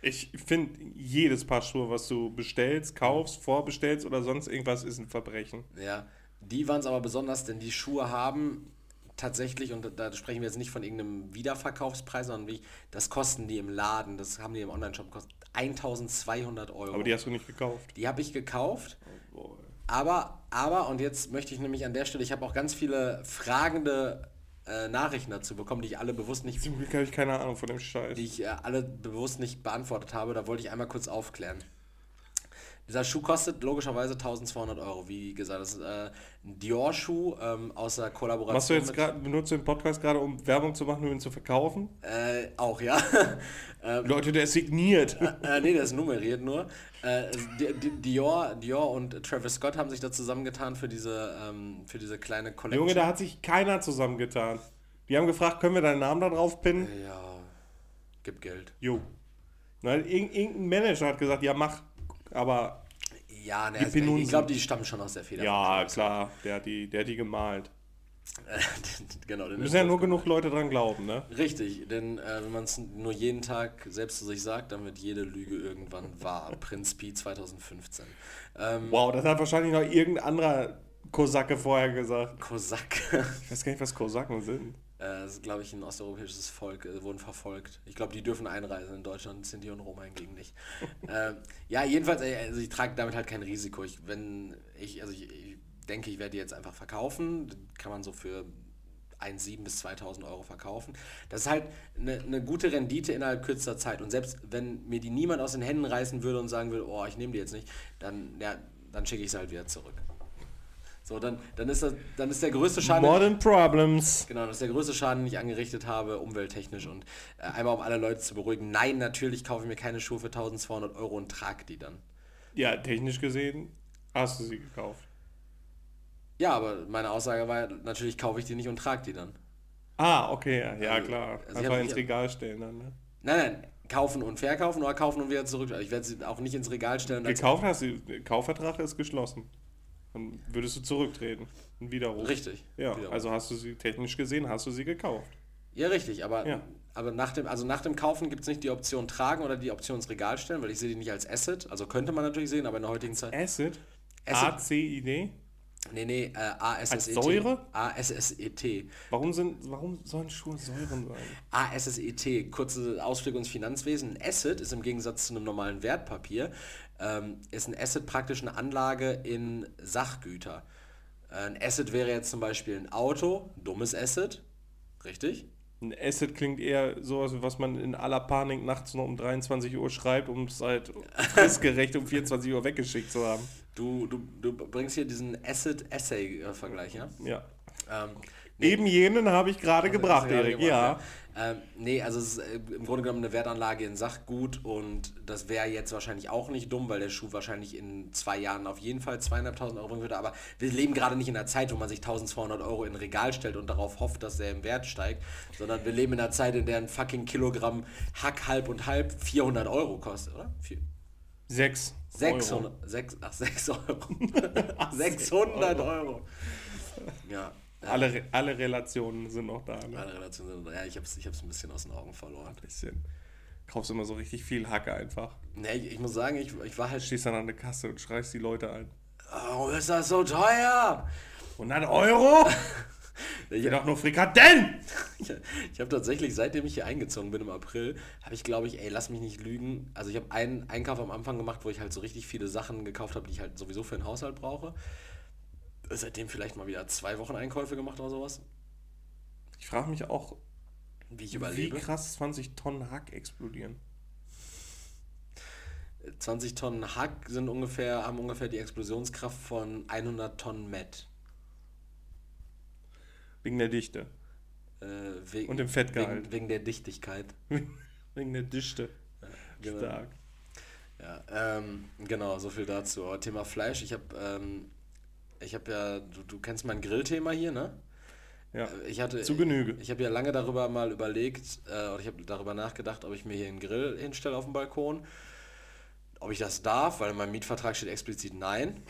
Ich finde, jedes Paar Schuhe, was du bestellst, kaufst, vorbestellst oder sonst irgendwas, ist ein Verbrechen. Ja, die waren es aber besonders, denn die Schuhe haben tatsächlich, und da sprechen wir jetzt nicht von irgendeinem Wiederverkaufspreis, sondern wie, das kosten die im Laden, das haben die im Onlineshop gekostet, 1200 Euro. Aber die hast du nicht gekauft. die habe ich gekauft, Boah. aber, aber, und jetzt möchte ich nämlich an der Stelle, ich habe auch ganz viele fragende äh, Nachrichten dazu bekommen, die ich alle bewusst nicht, Zum Glück habe ich keine Ahnung von dem Scheiß. die ich äh, alle bewusst nicht beantwortet habe, da wollte ich einmal kurz aufklären. Dieser Schuh kostet logischerweise 1200 Euro, wie gesagt. Das ist äh, ein Dior-Schuh ähm, aus der Kollaboration. Machst du jetzt gerade, benutzt du den Podcast gerade, um Werbung zu machen, um ihn zu verkaufen? Äh, auch, ja. äh, Leute, der ist signiert. äh, nee, der ist nummeriert nur. Äh, Di- Di- Dior, Dior und Travis Scott haben sich da zusammengetan für diese, ähm, für diese kleine Collection. Junge, da hat sich keiner zusammengetan. Die haben gefragt, können wir deinen Namen da drauf pinnen? Ja, gib Geld. Jo. Irg irgendein Manager hat gesagt, ja mach. Aber Ja, ne, also ich glaube, die stammen schon aus der Feder. Ja, klar, der hat die, der hat die gemalt. genau. den Müssen ja nur genug Leute dran glauben, ne? Richtig, denn äh, wenn man es nur jeden Tag selbst zu sich sagt, dann wird jede Lüge irgendwann wahr. Prinz Pi 2015. Ähm, Wow, das hat wahrscheinlich noch irgendein anderer Kosake vorher gesagt. Kosak. Ich weiß gar nicht, was Kosaken sind. Äh, Das ist, glaube ich, ein osteuropäisches Volk, äh, wurden verfolgt. Ich glaube, die dürfen einreisen in Deutschland, Sinti und Roma hingegen nicht. ähm, ja, jedenfalls, äh, also ich trage damit halt kein Risiko. Ich, wenn ich, also ich, ich denke, ich werde die jetzt einfach verkaufen. Die Kann man so für 1,7 bis 2000 Euro verkaufen. Das ist halt eine, eine gute Rendite innerhalb kürzester Zeit. Und selbst wenn mir die niemand aus den Händen reißen würde und sagen würde, oh, ich nehme die jetzt nicht, dann, ja, dann schicke ich sie halt wieder zurück. So, dann, dann, ist das, dann ist der größte Schaden. Modern Problems. Genau, das ist der größte Schaden, den ich angerichtet habe, umwelttechnisch. Und äh, einmal, um alle Leute zu beruhigen, nein, natürlich kaufe ich mir keine Schuhe für 1200 Euro und trage die dann. Ja, technisch gesehen hast du sie gekauft. Ja, aber meine Aussage war, natürlich kaufe ich die nicht und trage die dann. Ah, okay, ja, ja Also, klar. also Einfach ins Regal stellen dann, ne? Nein, nein, kaufen und verkaufen oder kaufen und wieder zurück. Also ich werde sie auch nicht ins Regal stellen. Gekauft hast du, der Kaufvertrag ist geschlossen. Dann würdest du zurücktreten. Ein Widerruf. Richtig. Ja, Widerruf. also hast du sie, technisch gesehen, hast du sie gekauft. Ja, richtig, aber, Ja. aber nach, dem, also nach dem Kaufen gibt es nicht die Option tragen oder die Option ins Regal stellen, weil ich sehe die nicht als Asset. Also könnte man natürlich sehen, aber in der heutigen Zeit. Acid? Acid. A-C-I-D? Nee, nee, äh, ASSET. Als Säure? ASSET. Warum, sind, warum sollen Schuhe Säuren sein? ASSET, kurze Ausflug ins Finanzwesen. Ein Asset ist im Gegensatz zu einem normalen Wertpapier, ähm, ist ein Asset praktisch eine Anlage in Sachgüter. Äh, Ein Asset wäre jetzt zum Beispiel ein Auto, dummes Asset, richtig? Ein Acid klingt eher sowas, was man in aller Panik nachts noch um 23 Uhr schreibt, um es halt fristgerecht um 24 Uhr weggeschickt zu haben. Du, du, du bringst hier diesen Asset-Essay-Vergleich, ja? Ja. Ähm, Eben jenen habe ich gerade Also, gebracht, Erik, gebracht, ja. Ähm, nee, also es ist äh, im Grunde genommen eine Wertanlage in Sachgut und das wäre jetzt wahrscheinlich auch nicht dumm, weil der Schuh wahrscheinlich in zwei Jahren auf jeden Fall zweieinhalbtausend Euro bringen würde. Aber wir leben gerade nicht in einer Zeit, wo man sich 1200 Euro in ein Regal stellt und darauf hofft, dass der im Wert steigt, sondern wir leben in einer Zeit, in der ein fucking Kilogramm Hack halb und halb 400 Euro kostet, oder? Vier, Sechs. 600, Euro. sechs, ach, 6 Euro. 600 Euro. Ja. Alle, alle Relationen sind noch da. Ne? Meine Relationen sind, ja, ich hab's, ich hab's ein bisschen aus den Augen verloren. Ein bisschen. Kaufst immer so richtig viel Hacke einfach. Nee, ich, ich muss sagen, ich, ich war halt. Stehst dann an der Kasse und schreist die Leute ein. Warum ist das so teuer? 100 Euro? Ich, Geht doch nur Frikadellen! ich, ich habe tatsächlich, seitdem ich hier eingezogen bin im April, habe ich glaube ich, ey, lass mich nicht lügen. Also ich habe einen Einkauf am Anfang gemacht, wo ich halt so richtig viele Sachen gekauft habe, die ich halt sowieso für den Haushalt brauche. Seitdem vielleicht mal wieder zwei Wochen Einkäufe gemacht oder sowas. Ich frage mich auch, Wie ich wie überlebe. krass 20 Tonnen Hack explodieren. 20 Tonnen Hack sind ungefähr, haben ungefähr die Explosionskraft von 100 Tonnen Met. Wegen der Dichte. Äh, wegen, Und dem Fettgehalt. Wegen, wegen der Dichtigkeit. Wegen der Dichte. Genau. Stark. Ja, ähm, genau, so viel dazu. Thema Fleisch, ich habe ähm, ich habe ja, du, du kennst mein Grillthema hier, ne? Ja. Ich hatte, Zu Genüge. Ich, ich habe ja lange darüber mal überlegt, äh, oder ich habe darüber nachgedacht, ob ich mir hier einen Grill hinstelle auf dem Balkon. Ob ich das darf, weil in meinem Mietvertrag steht explizit nein.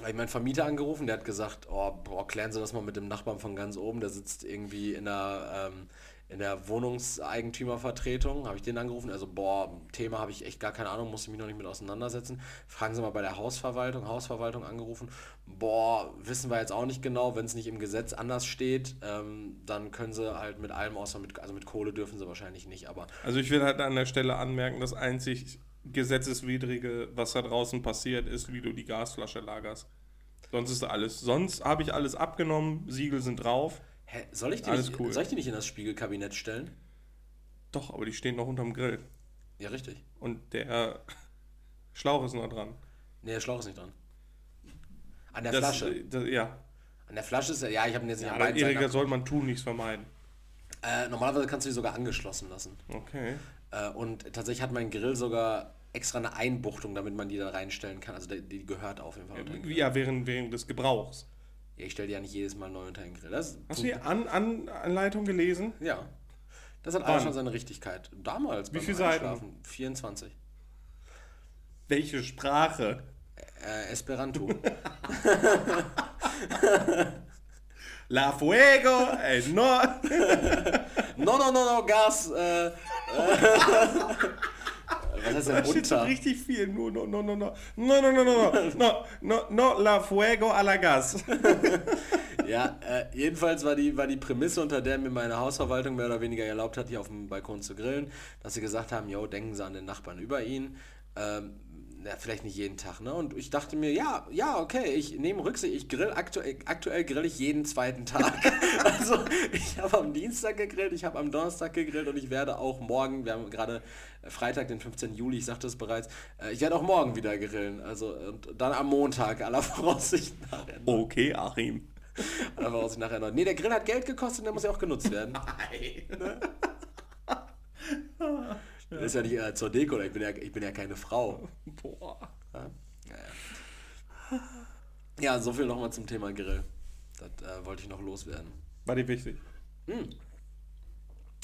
Habe ich meinen Vermieter angerufen, der hat gesagt, oh, boah, klären Sie das mal mit dem Nachbarn von ganz oben, der sitzt irgendwie in der, ähm, in der Wohnungseigentümervertretung. Habe ich den angerufen, also boah, Thema habe ich echt gar keine Ahnung, musste mich noch nicht mit auseinandersetzen. Fragen Sie mal bei der Hausverwaltung, Hausverwaltung angerufen. Boah, wissen wir jetzt auch nicht genau, wenn es nicht im Gesetz anders steht, ähm, dann können Sie halt mit allem außer mit, also mit Kohle dürfen Sie wahrscheinlich nicht, aber Also ich will halt an der Stelle anmerken, das einzig gesetzeswidrige, was da draußen passiert, ist, wie du die Gasflasche lagerst. Sonst ist alles. Sonst habe ich alles abgenommen, Siegel sind drauf. Hä, soll ich die, Alles nicht, cool. soll ich die nicht in das Spiegelkabinett stellen? Doch, aber die stehen noch unterm Grill. Ja, richtig. Und der Schlauch ist noch dran. Nee, der Schlauch ist nicht dran. An der Das, Flasche. Das, ja. An der Flasche ist er, ja, ich habe ihn jetzt nicht ja an Seiten. soll man tun, nichts vermeiden. Äh, normalerweise kannst du die sogar angeschlossen lassen. Okay. Äh, und tatsächlich hat mein Grill sogar extra eine Einbuchtung, damit man die da reinstellen kann. Also die, die gehört auf jeden Fall Grill. Ja, während, während des Gebrauchs. Ja, ich stelle die ja nicht jedes Mal neu unter den Grill. Das, Hast du die An An Anleitung gelesen? Ja. Das hat Wann? alles schon seine Richtigkeit. Damals. Wie viele Seiten? Einschlafen. 24. Welche Sprache? Äh, Esperanto. La Fuego, ey, no. no, no, no, no, Gas. Äh, äh, was heißt denn unter? richtig viel. No, no, no, no, no. No, no, no, no, no. No, no, no, La Fuego a la Gas. Ja, äh, jedenfalls war die, war die Prämisse, unter der mir meine Hausverwaltung mehr oder weniger erlaubt hat, hier auf dem Balkon zu grillen, dass sie gesagt haben, yo, denken Sie an den Nachbarn über ihn. Ähm, ja, vielleicht nicht jeden Tag, ne? Und ich dachte mir, ja, ja, okay, ich nehme Rücksicht, ich grill aktuell, aktuell grill ich jeden zweiten Tag. also ich habe am Dienstag gegrillt, ich habe am Donnerstag gegrillt und ich werde auch morgen, wir haben gerade Freitag, den 15. Juli, ich sagte es bereits, äh, ich werde auch morgen wieder grillen. Also und dann am Montag, aller Voraussicht nach. Okay, Achim. Was ich nachher noch. Nee, der Grill hat Geld gekostet, der muss ja auch genutzt werden. Das ist ja nicht äh, zur Deko, ich bin ja, ich bin ja keine Frau. Boah. Ja, ja. ja so viel nochmal zum Thema Grill. Das äh, wollte ich noch loswerden. War dir wichtig?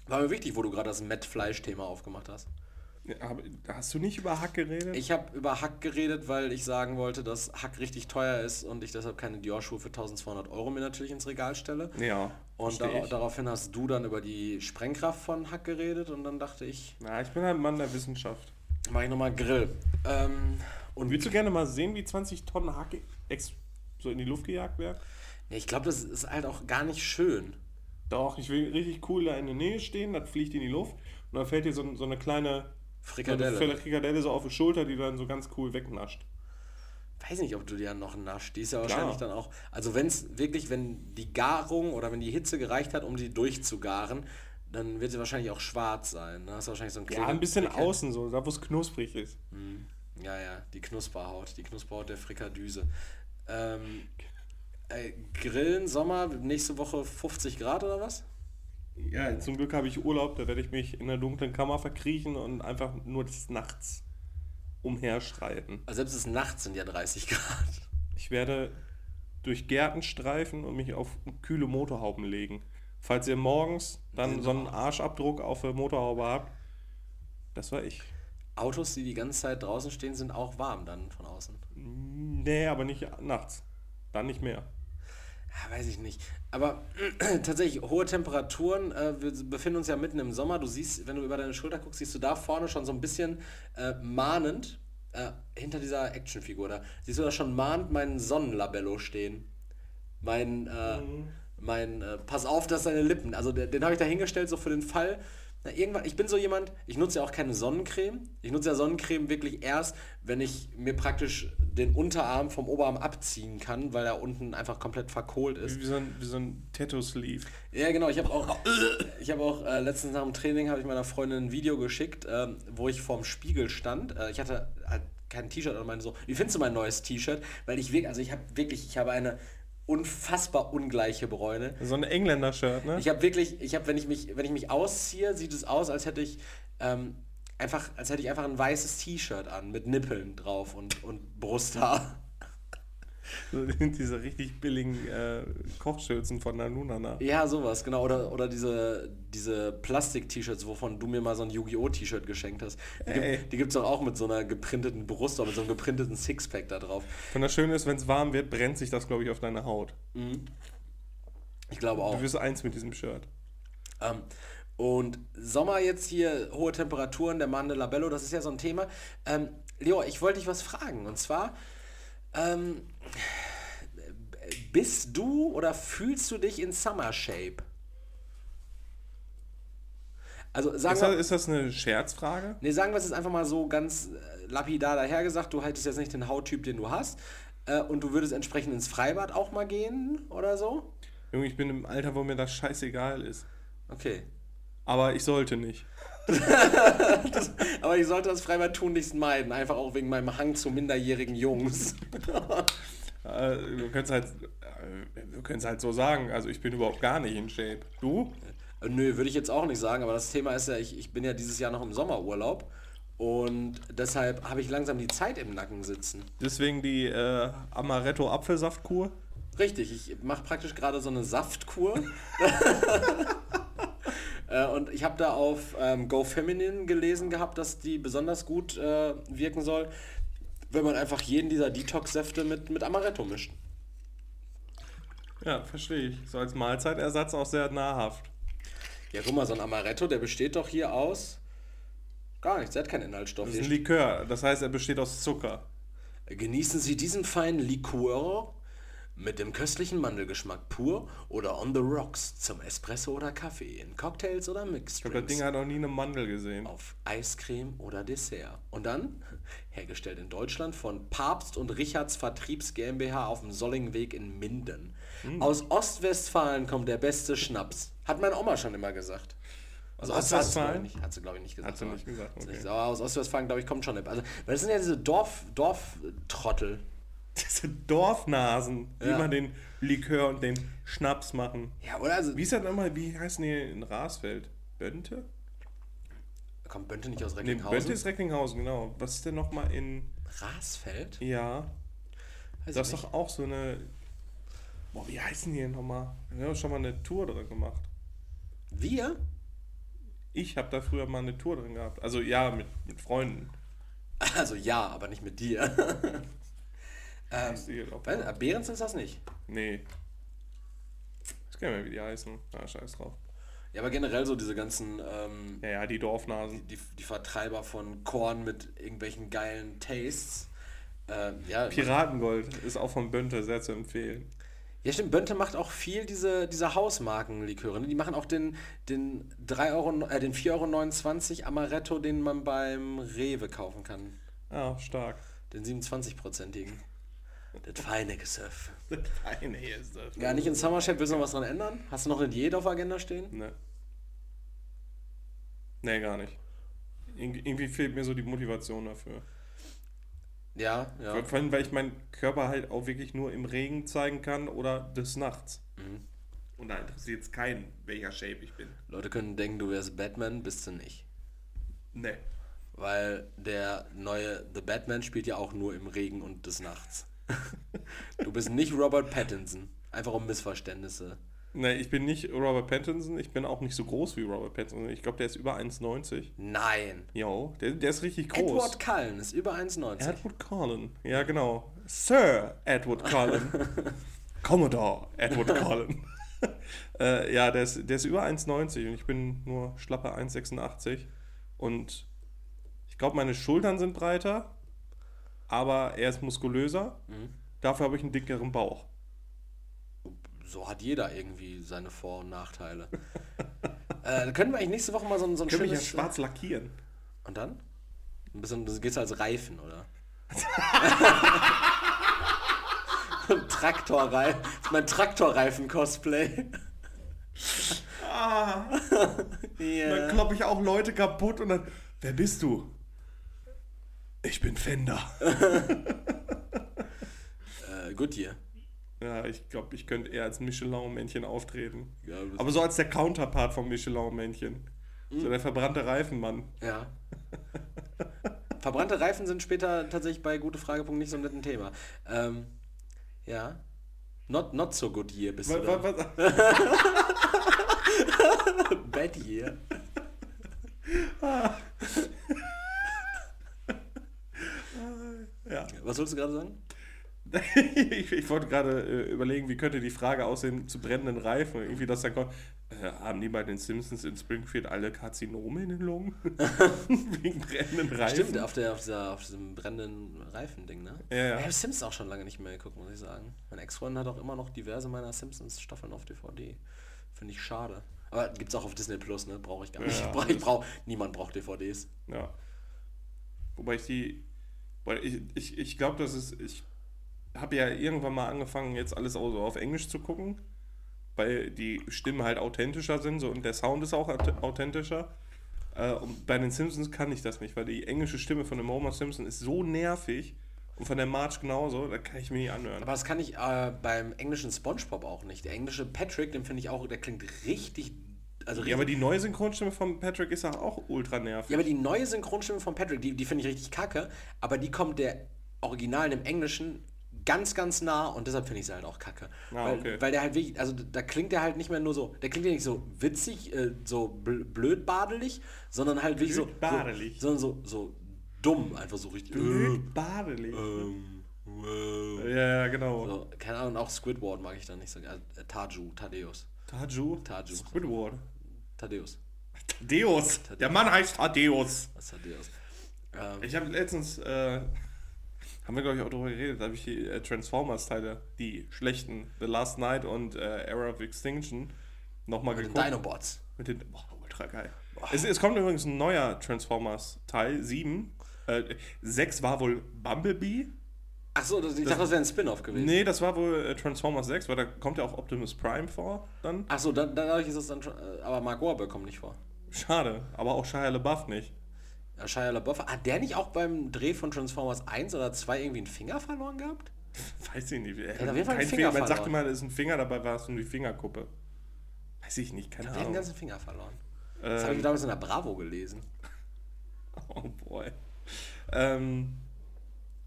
War mir wichtig, wo du gerade das Met-Fleisch-Thema aufgemacht hast. Hast du nicht über Hack geredet? Ich habe über Hack geredet, weil ich sagen wollte, dass Hack richtig teuer ist und ich deshalb keine Dior-Schuhe für 1200 Euro mir natürlich ins Regal stelle. ja. Und ich. daraufhin hast du dann über die Sprengkraft von Hack geredet und dann dachte ich, Na, ich bin halt ein Mann der Wissenschaft. mache ich nochmal Grill. Ähm, und Willst du gerne mal sehen, wie 20 Tonnen Hack so in die Luft gejagt werden? Ja, ich glaube, das ist halt auch gar nicht schön. Doch, ich will richtig cool da in der Nähe stehen, das fliegt in die Luft und dann fällt dir so, so eine kleine so eine Frikadelle. Frikadelle so auf die Schulter, die dann so ganz cool wegnascht. Weiß nicht, ob du dann noch nascht. Die ist ja Klar. wahrscheinlich dann auch. Also wenn es wirklich, wenn die Garung oder wenn die Hitze gereicht hat, um die durchzugaren, dann wird sie wahrscheinlich auch schwarz sein. Da hast du wahrscheinlich so ein Ja, ein bisschen außen so, da wo es knusprig ist. Ja, ja, die Knusperhaut, die Knusperhaut der Frikadüse. Ähm, äh, Grillen, Sommer, nächste Woche 50 Grad oder was? Ja, zum Glück habe ich Urlaub, da werde ich mich in der dunklen Kammer verkriechen und einfach nur des Nachts umherschreiten. Also selbst es nachts sind ja 30 Grad. Ich werde durch Gärten streifen und mich auf kühle Motorhauben legen. Falls ihr morgens dann so einen Arschabdruck auf der Motorhaube habt, das war ich. Autos, die die ganze Zeit draußen stehen, sind auch warm dann von außen. Nee, aber nicht nachts. Dann nicht mehr. Ja, weiß ich nicht. Aber tatsächlich, hohe Temperaturen, äh, wir befinden uns ja mitten im Sommer. Du siehst, wenn du über deine Schulter guckst, siehst du da vorne schon so ein bisschen äh, mahnend äh, hinter dieser Actionfigur da. Siehst du da schon mahnend meinen Sonnenlabello stehen? Mein, äh, mein, äh, pass auf, dass deine Lippen, also den, den habe ich da hingestellt, so für den Fall. Na, irgendwann, ich bin so jemand, ich nutze ja auch keine Sonnencreme. Ich nutze ja Sonnencreme wirklich erst, wenn ich mir praktisch den Unterarm vom Oberarm abziehen kann, weil er unten einfach komplett verkohlt ist. Wie so ein, wie so ein Tattoo-Sleeve. Ja, genau. Ich habe auch, ich habe auch äh, letztens nach dem Training habe ich meiner Freundin ein Video geschickt, ähm, wo ich vorm Spiegel stand. Äh, ich hatte halt kein T-Shirt und meinte so, wie findest du mein neues T-Shirt? Weil ich wirklich, also ich habe wirklich, ich habe eine unfassbar ungleiche Bräune. So ein Engländer-Shirt, ne? Ich habe wirklich, ich habe, wenn ich mich, wenn ich mich ausziehe, sieht es aus, als hätte ich ähm, einfach, als hätte ich einfach ein weißes T-Shirt an mit Nippeln drauf und, und Brusthaar. So diese richtig billigen äh, Kochschürzen von Nanunana. Ja, sowas, genau. Oder, oder diese, diese Plastik-T-Shirts, wovon du mir mal so ein Yu-Gi-Oh! T-Shirt geschenkt hast. Die, Ey. gibt, die gibt's doch auch mit so einer geprinteten Brust oder mit so einem geprinteten Sixpack da drauf. Und das Schöne ist, wenn es warm wird, brennt sich das, glaube ich, auf deine Haut. Ich glaube auch. Du wirst eins mit diesem Shirt. Ähm, und Sommer jetzt hier, hohe Temperaturen, der Mann de Labello, das ist ja so ein Thema. Ähm, Leo, ich wollte dich was fragen. Und zwar, ähm, bist du oder fühlst du dich in Summer Shape? Also sagen Ist wir, das, ist das eine Scherzfrage? nee, sagen wir es jetzt einfach mal so ganz äh, lapidar dahergesagt, du hättest jetzt nicht den Hauttyp, den du hast. Äh, und du würdest entsprechend ins Freibad auch mal gehen oder so? Junge, ich bin im Alter, wo mir das scheißegal ist. Okay. Aber ich sollte nicht. Aber ich sollte das Freibad tunlichst meiden, einfach auch wegen meinem Hang zu minderjährigen Jungs. Äh, du könntest halt, äh, du könntest halt so sagen, also ich bin überhaupt gar nicht in Shape. Du? Äh, Nö, würde ich jetzt auch nicht sagen, aber das Thema ist ja, ich, ich bin ja dieses Jahr noch im Sommerurlaub und deshalb habe ich langsam die Zeit im Nacken sitzen. Deswegen die äh, Amaretto Apfelsaftkur. Richtig, ich mache praktisch gerade so eine Saftkur. Äh, und ich habe da auf ähm, Go Feminine gelesen gehabt, dass die besonders gut äh, wirken soll. wenn man einfach jeden dieser Detox-Säfte mit, mit Amaretto mischt. Ja, verstehe ich. So als Mahlzeitersatz auch sehr nahrhaft. Ja, guck mal, so ein Amaretto, der besteht doch hier aus gar nichts, der hat keinen Inhaltsstoff. Das ist ein Likör, das heißt, er besteht aus Zucker. Genießen Sie diesen feinen Liqueur mit dem köstlichen Mandelgeschmack pur oder on the rocks zum Espresso oder Kaffee, in Cocktails oder Mixed Ich glaube, das Ding hat noch nie eine Mandel gesehen. auf Eiscreme oder Dessert. Und dann, hergestellt in Deutschland von Papst und Richards Vertriebs GmbH auf dem Sollingweg in Minden. Hm. Aus Ostwestfalen kommt der beste Schnaps. Hat meine Oma schon immer gesagt. Also Aus Ostwestfalen? Hat sie, hat sie glaube ich, nicht gesagt. Hat sie aber- nicht gesagt, okay. nicht- Aber aus Ostwestfalen, glaube ich, kommt schon. Also, weil das sind ja diese Dorf, Dorftrottel. Diese Dorfnasen, die Ja. immer den Likör und den Schnaps machen. Ja, oder? Also, Wie ist das nochmal, wie heißen die in Rasfeld? Bönte? kommt Bönte nicht aus Recklinghausen? Bönte ist Recklinghausen, genau. Was ist denn nochmal in. Rasfeld? Ja, Weiß das ist nicht. doch auch so eine. Boah, wie heißen die denn nochmal? Wir haben schon mal eine Tour drin gemacht. Wir? Ich habe da früher mal eine Tour drin gehabt. Also ja, mit, mit Freunden. Also ja, aber nicht mit dir. ähm, weiß- Behrens ist das nicht. Nee. Ich kann nicht mehr, wie die heißen. Ah, scheiß drauf. Ja, aber generell so diese ganzen, ähm, Ja, ja, die Dorfnasen. die, die Vertreiber von Korn mit irgendwelchen geilen Tastes. Ähm, ja, Piratengold ist auch von Bönte sehr zu empfehlen. ja, stimmt. Bönte macht auch viel diese, diese Hausmarkenliköre. Ne? Die machen auch den, den, 3 Euro, äh, den 4,29 Euro Amaretto, den man beim Rewe kaufen kann. Ah, stark. Den 27-prozentigen. Das feine Gesöff. Feine hier ist das. Ja, nicht in Summer Shape. Willst du noch was dran ändern? Hast du noch eine Diät auf Agenda stehen? Ne. Nee, gar nicht. Irg irgendwie fehlt mir so die Motivation dafür. Ja, ja. Vor allem, weil ich meinen Körper halt auch wirklich nur im Regen zeigen kann oder des Nachts. Mhm. Und da interessiert es keinen, welcher Shape ich bin. Leute können denken, du wärst Batman, bist du nicht. Ne. Weil der neue The Batman spielt ja auch nur im Regen und des Nachts. Du bist nicht Robert Pattinson. Einfach um Missverständnisse. Ne, ich bin nicht Robert Pattinson. Ich bin auch nicht so groß wie Robert Pattinson. Ich glaube, der ist über 1,90. Nein. Jo, der, der ist richtig groß. Edward Cullen ist über 1,90. Edward Cullen. Ja, genau. Sir Edward Cullen. Commodore Edward Cullen. äh, ja, der ist, der ist über 1,90 und ich bin nur schlappe 1,86. Und ich glaube, meine Schultern sind breiter, aber er ist muskulöser. Dafür habe ich einen dickeren Bauch. So hat jeder irgendwie seine Vor- und Nachteile. äh, können wir eigentlich nächste Woche mal so, ein- so ein Können mich ja schönes... schwarz lackieren. Und dann? Ein bisschen, das geht's als Reifen, oder? Traktorreifen. Das ist mein Traktorreifen-Cosplay. Ah, Yeah. dann kloppe ich auch Leute kaputt und dann, wer bist du? Ich bin Fender. Äh, Goodyear. Ja, ich glaube, ich könnte eher als Michelin-Männchen auftreten. Ja, du Aber so als der Counterpart vom Michelin-Männchen. So der verbrannte Reifenmann. Ja. Verbrannte Reifen sind später tatsächlich bei gute Frage.de nicht so ein netten Thema. Ähm, ja. Not, not so good year bist du Was, dann. was, was, Bad year. Was sollst du gerade sagen? ich, ich wollte gerade äh, überlegen, wie könnte die Frage aussehen zu brennenden Reifen. Irgendwie, dass dann kommt, äh, haben die bei den Simpsons in Springfield alle Karzinome in den Lungen? Wegen brennenden Reifen? Stimmt, auf, der, auf, dieser, auf diesem brennenden Reifen-Ding, ne? Ja, ja. Ich habe Simpsons auch schon lange nicht mehr geguckt, muss ich sagen. Mein Ex-Freund hat auch immer noch diverse meiner Simpsons-Staffeln auf DVD. Finde ich schade. Aber gibt's auch auf Disney Plus, ne? Brauche ich gar nicht. Ja, brauch, ich brauch, niemand braucht DVDs. Ja. Wobei ich die. Weil ich, ich, ich glaube, das ist. Ich habe ja irgendwann mal angefangen, jetzt alles auch so auf Englisch zu gucken. Weil die Stimmen halt authentischer sind so, und der Sound ist auch aut- authentischer. Äh, und bei den Simpsons kann ich das nicht, weil die englische Stimme von dem Homer Simpson ist so nervig und von der Marge genauso, da kann ich mir nicht anhören. Aber das kann ich äh, beim englischen Spongebob auch nicht. Der englische Patrick, den finde ich auch, der klingt richtig. Also ja, aber die neue Synchronstimme von Patrick ist auch ultra nervig. Ja, aber die neue Synchronstimme von Patrick, die, die finde ich richtig kacke, aber die kommt der Originalen im Englischen ganz, ganz nah und deshalb finde ich sie halt auch kacke. Ah, weil, okay. weil der halt wirklich, also da klingt der halt nicht mehr nur so, der klingt ja nicht so witzig, äh, so bl blödbadelig, sondern halt wirklich so, Blödbadelig. so, sondern so, so dumm, einfach so richtig. Blöd badelig. Ähm, wow. Ja, ja, genau. So, keine Ahnung, auch Squidward mag ich da nicht so. Äh, Taju, Thaddeus. Taju? Taju. Squidward. Thaddeus. Thaddeus. Der Mann heißt Thaddeus. Was Thaddeus? Ähm, Ich habe letztens, äh, haben wir glaube ich auch darüber geredet, da habe ich die äh, Transformers-Teile, die schlechten, The Last Night und äh, Era of Extinction, nochmal mit den geguckt. Dinobots. Mit den, boah, ultra geil. Es, es kommt übrigens ein neuer Transformers-Teil, 7. Äh, 6 war wohl Bumblebee. Achso, ich dachte, das wäre ein Spin-off gewesen. Nee, das war wohl äh, Transformers 6, weil da kommt ja auch Optimus Prime vor dann. Achso, dann, dadurch ist es dann schon. äh, Aber Mark Wahlberg kommt nicht vor. Schade, aber auch Shia LaBeouf nicht. Ja, Shia LaBeouf. Hat der nicht auch beim Dreh von Transformers 1 oder 2 irgendwie einen Finger verloren gehabt? Weiß ich nicht. hat auf jeden Fall einen Kein Finger Man sagt verloren. immer, da ist ein Finger dabei, war es nur die Fingerkuppe. Weiß ich nicht, keine Der hat den Ahnung. ganzen Finger verloren. Das habe ich Ähm, damals in der Bravo gelesen. oh boy. Ähm,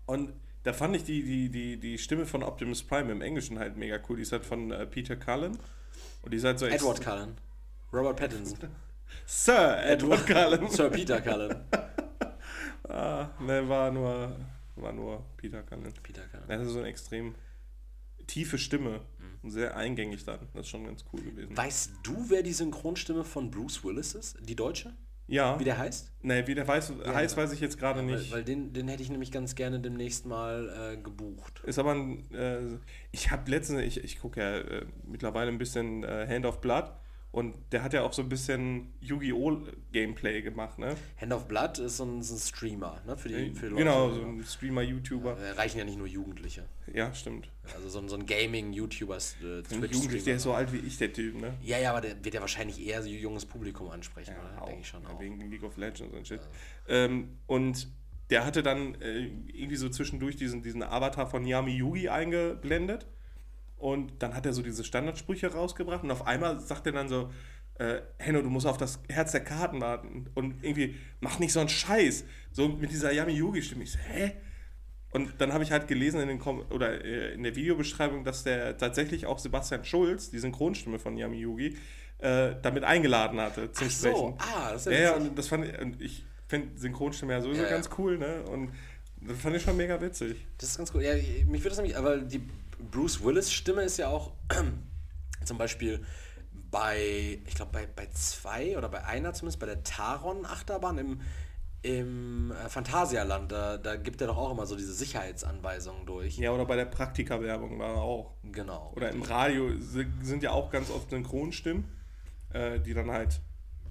und da fand ich die, die, die, die Stimme von Optimus Prime im Englischen halt mega cool. Die ist halt von äh, Peter Cullen. Und die ist halt so Edward Cullen. Robert Pattinson. Sir Edward Cullen. Sir Peter Cullen. ah, ne, war nur, war nur Peter Cullen. Peter Cullen. Er hatte so eine extrem tiefe Stimme. Und sehr eingängig dann. Das ist schon ganz cool gewesen. Weißt du, wer die Synchronstimme von Bruce Willis ist? Die deutsche? Ja. Wie der heißt? Ne, wie der weiß, heißt, weiß ich jetzt gerade Weil, nicht. weil den, den hätte ich nämlich ganz gerne demnächst mal äh, gebucht. Ist aber ein. Äh, ich habe letztens, ich, ich gucke ja äh, mittlerweile ein bisschen äh, Hand of Blood und der hat ja auch so ein bisschen Yu-Gi-Oh! Gameplay gemacht, ne? Hand of Blood ist so ein, so ein Streamer, ne? Für die, für die genau, Leute. so ein Streamer, YouTuber. Da reichen ja nicht nur Jugendliche. Ja, stimmt. Also so ein, so ein Gaming-YouTuber, äh. Jugendlich, der ist so alt wie ich, der Typ, ne? Ja, ja, aber der wird ja wahrscheinlich eher so junges Publikum ansprechen, oder? auch, Denke ich schon ja, auch. Wegen League of Legends und shit. Ähm, und der hatte dann äh, irgendwie so zwischendurch diesen, diesen Avatar von Yami Yugi eingeblendet. Und dann hat er so diese Standardsprüche rausgebracht. Und auf einmal sagt er dann so, äh, Henno, du musst auf das Herz der Karten warten. Und irgendwie, mach nicht so einen Scheiß. So mit dieser Yami Yugi-Stimme. Ich so, hä? Und dann habe ich halt gelesen in, den Kom oder äh, in der Videobeschreibung, dass der tatsächlich auch Sebastian Schulz, die Synchronstimme von Yami Yugi, äh, damit eingeladen hatte zum Ach so, Sprechen. ah, das ist ja Ja, und das fand ich, und ich finde Synchronstimme ja sowieso ja. ganz cool, ne? Und das fand ich schon mega witzig. Das ist ganz cool. Ja, mich würde das nämlich, aber die Bruce Willis Stimme ist ja auch zum Beispiel bei, ich glaube bei, bei zwei oder bei einer zumindest, bei der Taron Achterbahn im, im äh, Phantasialand, da, da gibt er doch auch immer so diese Sicherheitsanweisungen durch. Ja, oder bei der Praktika-Werbung war er auch. Genau. Oder im Radio si- sind ja auch ganz oft Synchronstimmen, äh, die dann halt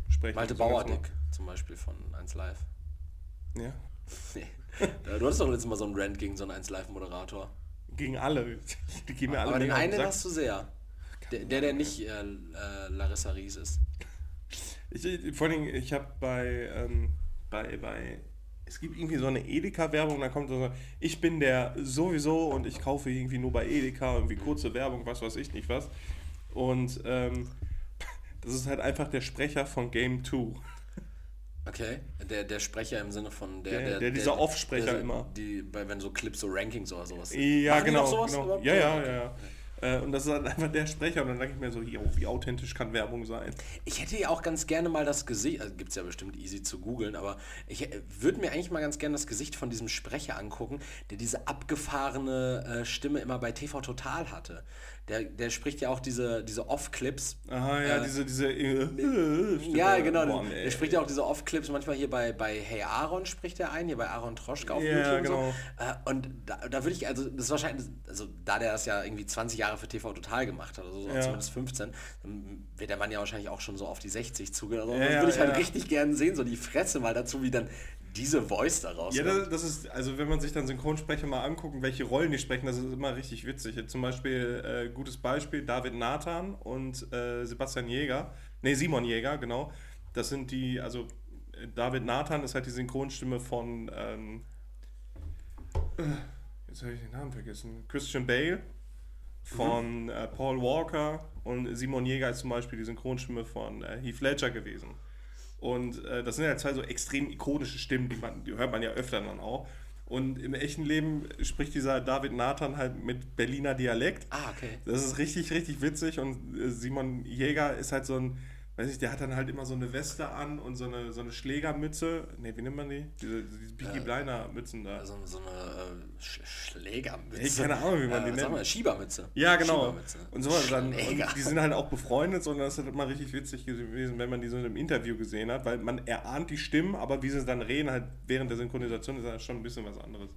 sprechen. Malte So Bauerdick zum Beispiel von 1 Live. Ja. Nee. du hattest doch letztes Mal so einen Rant gegen so einen 1 Live Moderator. Gegen alle. Die gehen mir alle Aber den einen hast du sehr. Der, der, der nicht äh, äh, Larissa Ries ist. Ich, ich- vor allem, ich habe bei, ähm, bei, bei, es gibt irgendwie so eine Edeka-Werbung, da kommt so, ich bin der sowieso und ich kaufe irgendwie nur bei Edeka, irgendwie kurze Werbung, was weiß ich nicht was. Und ähm, das ist halt einfach der Sprecher von Game 2. Okay, der, der Sprecher im Sinne von der. Der- der- dieser Off-Sprecher der- immer. Die, bei, wenn so Clips, so Rankings oder sowas. Ja, Machen genau. genau. Ja, ja, ja, ja. Äh, Und das ist halt einfach der Sprecher und dann denke ich mir so, jo, wie authentisch kann Werbung sein? Ich hätte ja auch ganz gerne mal das Gesicht, also gibt es ja bestimmt easy zu googeln, aber ich äh, würde mir eigentlich mal ganz gerne das Gesicht von diesem Sprecher angucken, der diese abgefahrene äh, Stimme immer bei TV Total hatte. Der, der spricht ja auch diese, diese Off-Clips. Aha, ja, Äh, diese, diese, äh. Ja, genau. Boah, der, der spricht ja auch diese Off-Clips, manchmal hier bei, bei Hey Aaron spricht er ein, hier bei Aaron Troschka auf Ja, YouTube genau. und so. Äh, Und da, da würde ich, also das ist wahrscheinlich, also da der das ja irgendwie 20 Jahre für TV Total gemacht hat, also so Ja. zumindest 15, dann wird der Mann ja wahrscheinlich auch schon so auf die 60 zugehen. Also Ja, das würde ich halt richtig gerne sehen, so die Fresse mal dazu, wie dann diese Voice daraus Ja, das, das ist, also wenn man sich dann Synchronsprecher mal angucken, welche Rollen die sprechen, das ist immer richtig witzig. Zum Beispiel, äh, gutes Beispiel, David Nathan und äh, Sebastian Jäger, nee, Simon Jäger, genau. Das sind die, also äh, David Nathan ist halt die Synchronstimme von, ähm, äh, jetzt habe ich den Namen vergessen, Christian Bale, von äh, Paul Walker und Simon Jäger ist zum Beispiel die Synchronstimme von äh, Heath Ledger gewesen. Und äh, das sind ja zwei so extrem ikonische Stimmen, die, man, die hört man ja öfter dann auch. Und im echten Leben spricht dieser David Nathan halt mit Berliner Dialekt. ah, okay. Das ist richtig, richtig witzig. Und äh, Simon Jäger ist halt so ein, weiß ich, der hat dann halt immer so eine Weste an und so eine, so eine Schlägermütze. Ne, wie nennt man die? Diese, diese Peaky Blinder Mützen da. Also so eine äh, Sch Schlägermütze. Ich keine Ahnung, wie man die Sag nennt. mal, Schiebermütze. Ja, genau. Schiebermütze. Und so dann, und die sind halt auch befreundet, sondern das ist halt immer richtig witzig gewesen, wenn man die so in einem Interview gesehen hat, weil man erahnt die Stimmen, aber wie sie dann reden, halt während der Synchronisation ist das schon ein bisschen was anderes.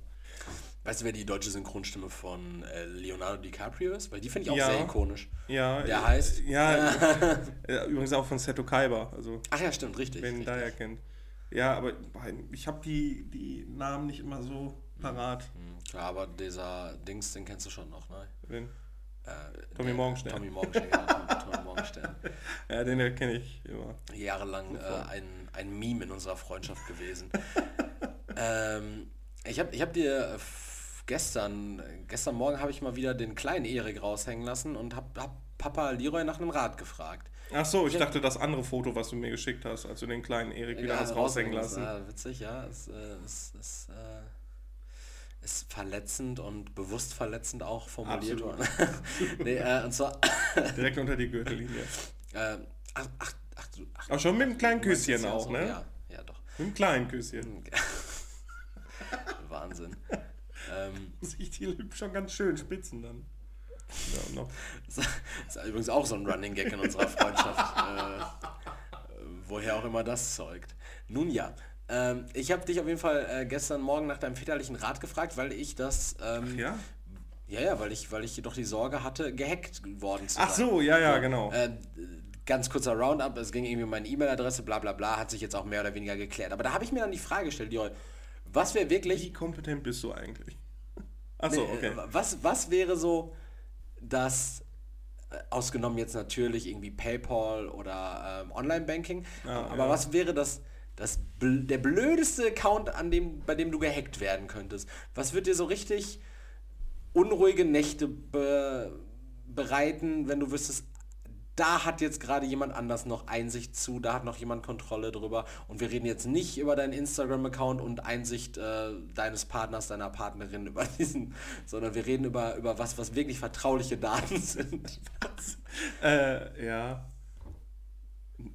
Weißt du, wer die deutsche Synchronstimme von äh, Leonardo DiCaprio ist? Weil die finde ich auch Ja. sehr ikonisch. Ja. Der äh, heißt? Ja, äh, übrigens auch von Seto Kaiba, also Ach ja, stimmt, richtig. wen richtig. daher kennt. Ja, aber ich habe die, die Namen nicht immer so parat. Hm, Klar, aber dieser Dings, den kennst du schon noch, ne? Wen? Äh, Tommy Morgenstern. Tommy Morgenstern, ja, Tommy, Morgenstern. Ja, den kenne ich immer. Jahrelang äh, ein, ein Meme in unserer Freundschaft gewesen. ähm, ich habe ich hab dir äh, gestern, gestern Morgen habe ich mal wieder den kleinen Erik raushängen lassen und habe hab Papa Leroy nach einem Rad gefragt. Ach so, ich dachte das andere Foto, was du mir geschickt hast, als du den kleinen Erik wieder hast raushängen lassen. Ja, witzig, ja. Es äh, ist, ist, äh, ist verletzend und bewusst verletzend auch formuliert worden. nee, äh, und zwar. Direkt unter die Gürtellinie. äh, ach, ach, ach, ach, Aber schon mit einem kleinen Küsschen ja auch, so, ne? Ja, ja, doch. Mit einem kleinen Küsschen. Wahnsinn. Ähm, Sich die Lippen schon ganz schön spitzen dann. Ja, noch. das ist übrigens auch so ein Running Gag in unserer Freundschaft. äh, woher auch immer das zeugt. Nun ja. Ähm, ich habe dich auf jeden Fall äh, gestern Morgen nach deinem väterlichen Rat gefragt, weil ich das ähm, Ja? Ja, ja, weil ich, weil ich jedoch die Sorge hatte, gehackt worden zu Ach sein. so, ja, ja, genau. Äh, ganz kurzer Roundup, es ging irgendwie um meine E-Mail-Adresse, bla bla bla, hat sich jetzt auch mehr oder weniger geklärt. Aber da habe ich mir dann die Frage gestellt, Joel, was wäre wirklich, Wie kompetent bist du eigentlich? Ach so, okay. äh, was, was wäre so das, äh, ausgenommen jetzt natürlich irgendwie PayPal oder ähm, Online-Banking, Ja, aber ja. was wäre das, das bl der blödeste Account, an dem, bei dem du gehackt werden könntest? Was wird dir so richtig unruhige Nächte be bereiten, wenn du wüsstest, da hat jetzt gerade jemand anders noch Einsicht zu, da hat noch jemand Kontrolle drüber und wir reden jetzt nicht über deinen Instagram-Account und Einsicht äh, deines Partners, deiner Partnerin über diesen, sondern wir reden über, über was, was wirklich vertrauliche Daten sind. Äh, ja.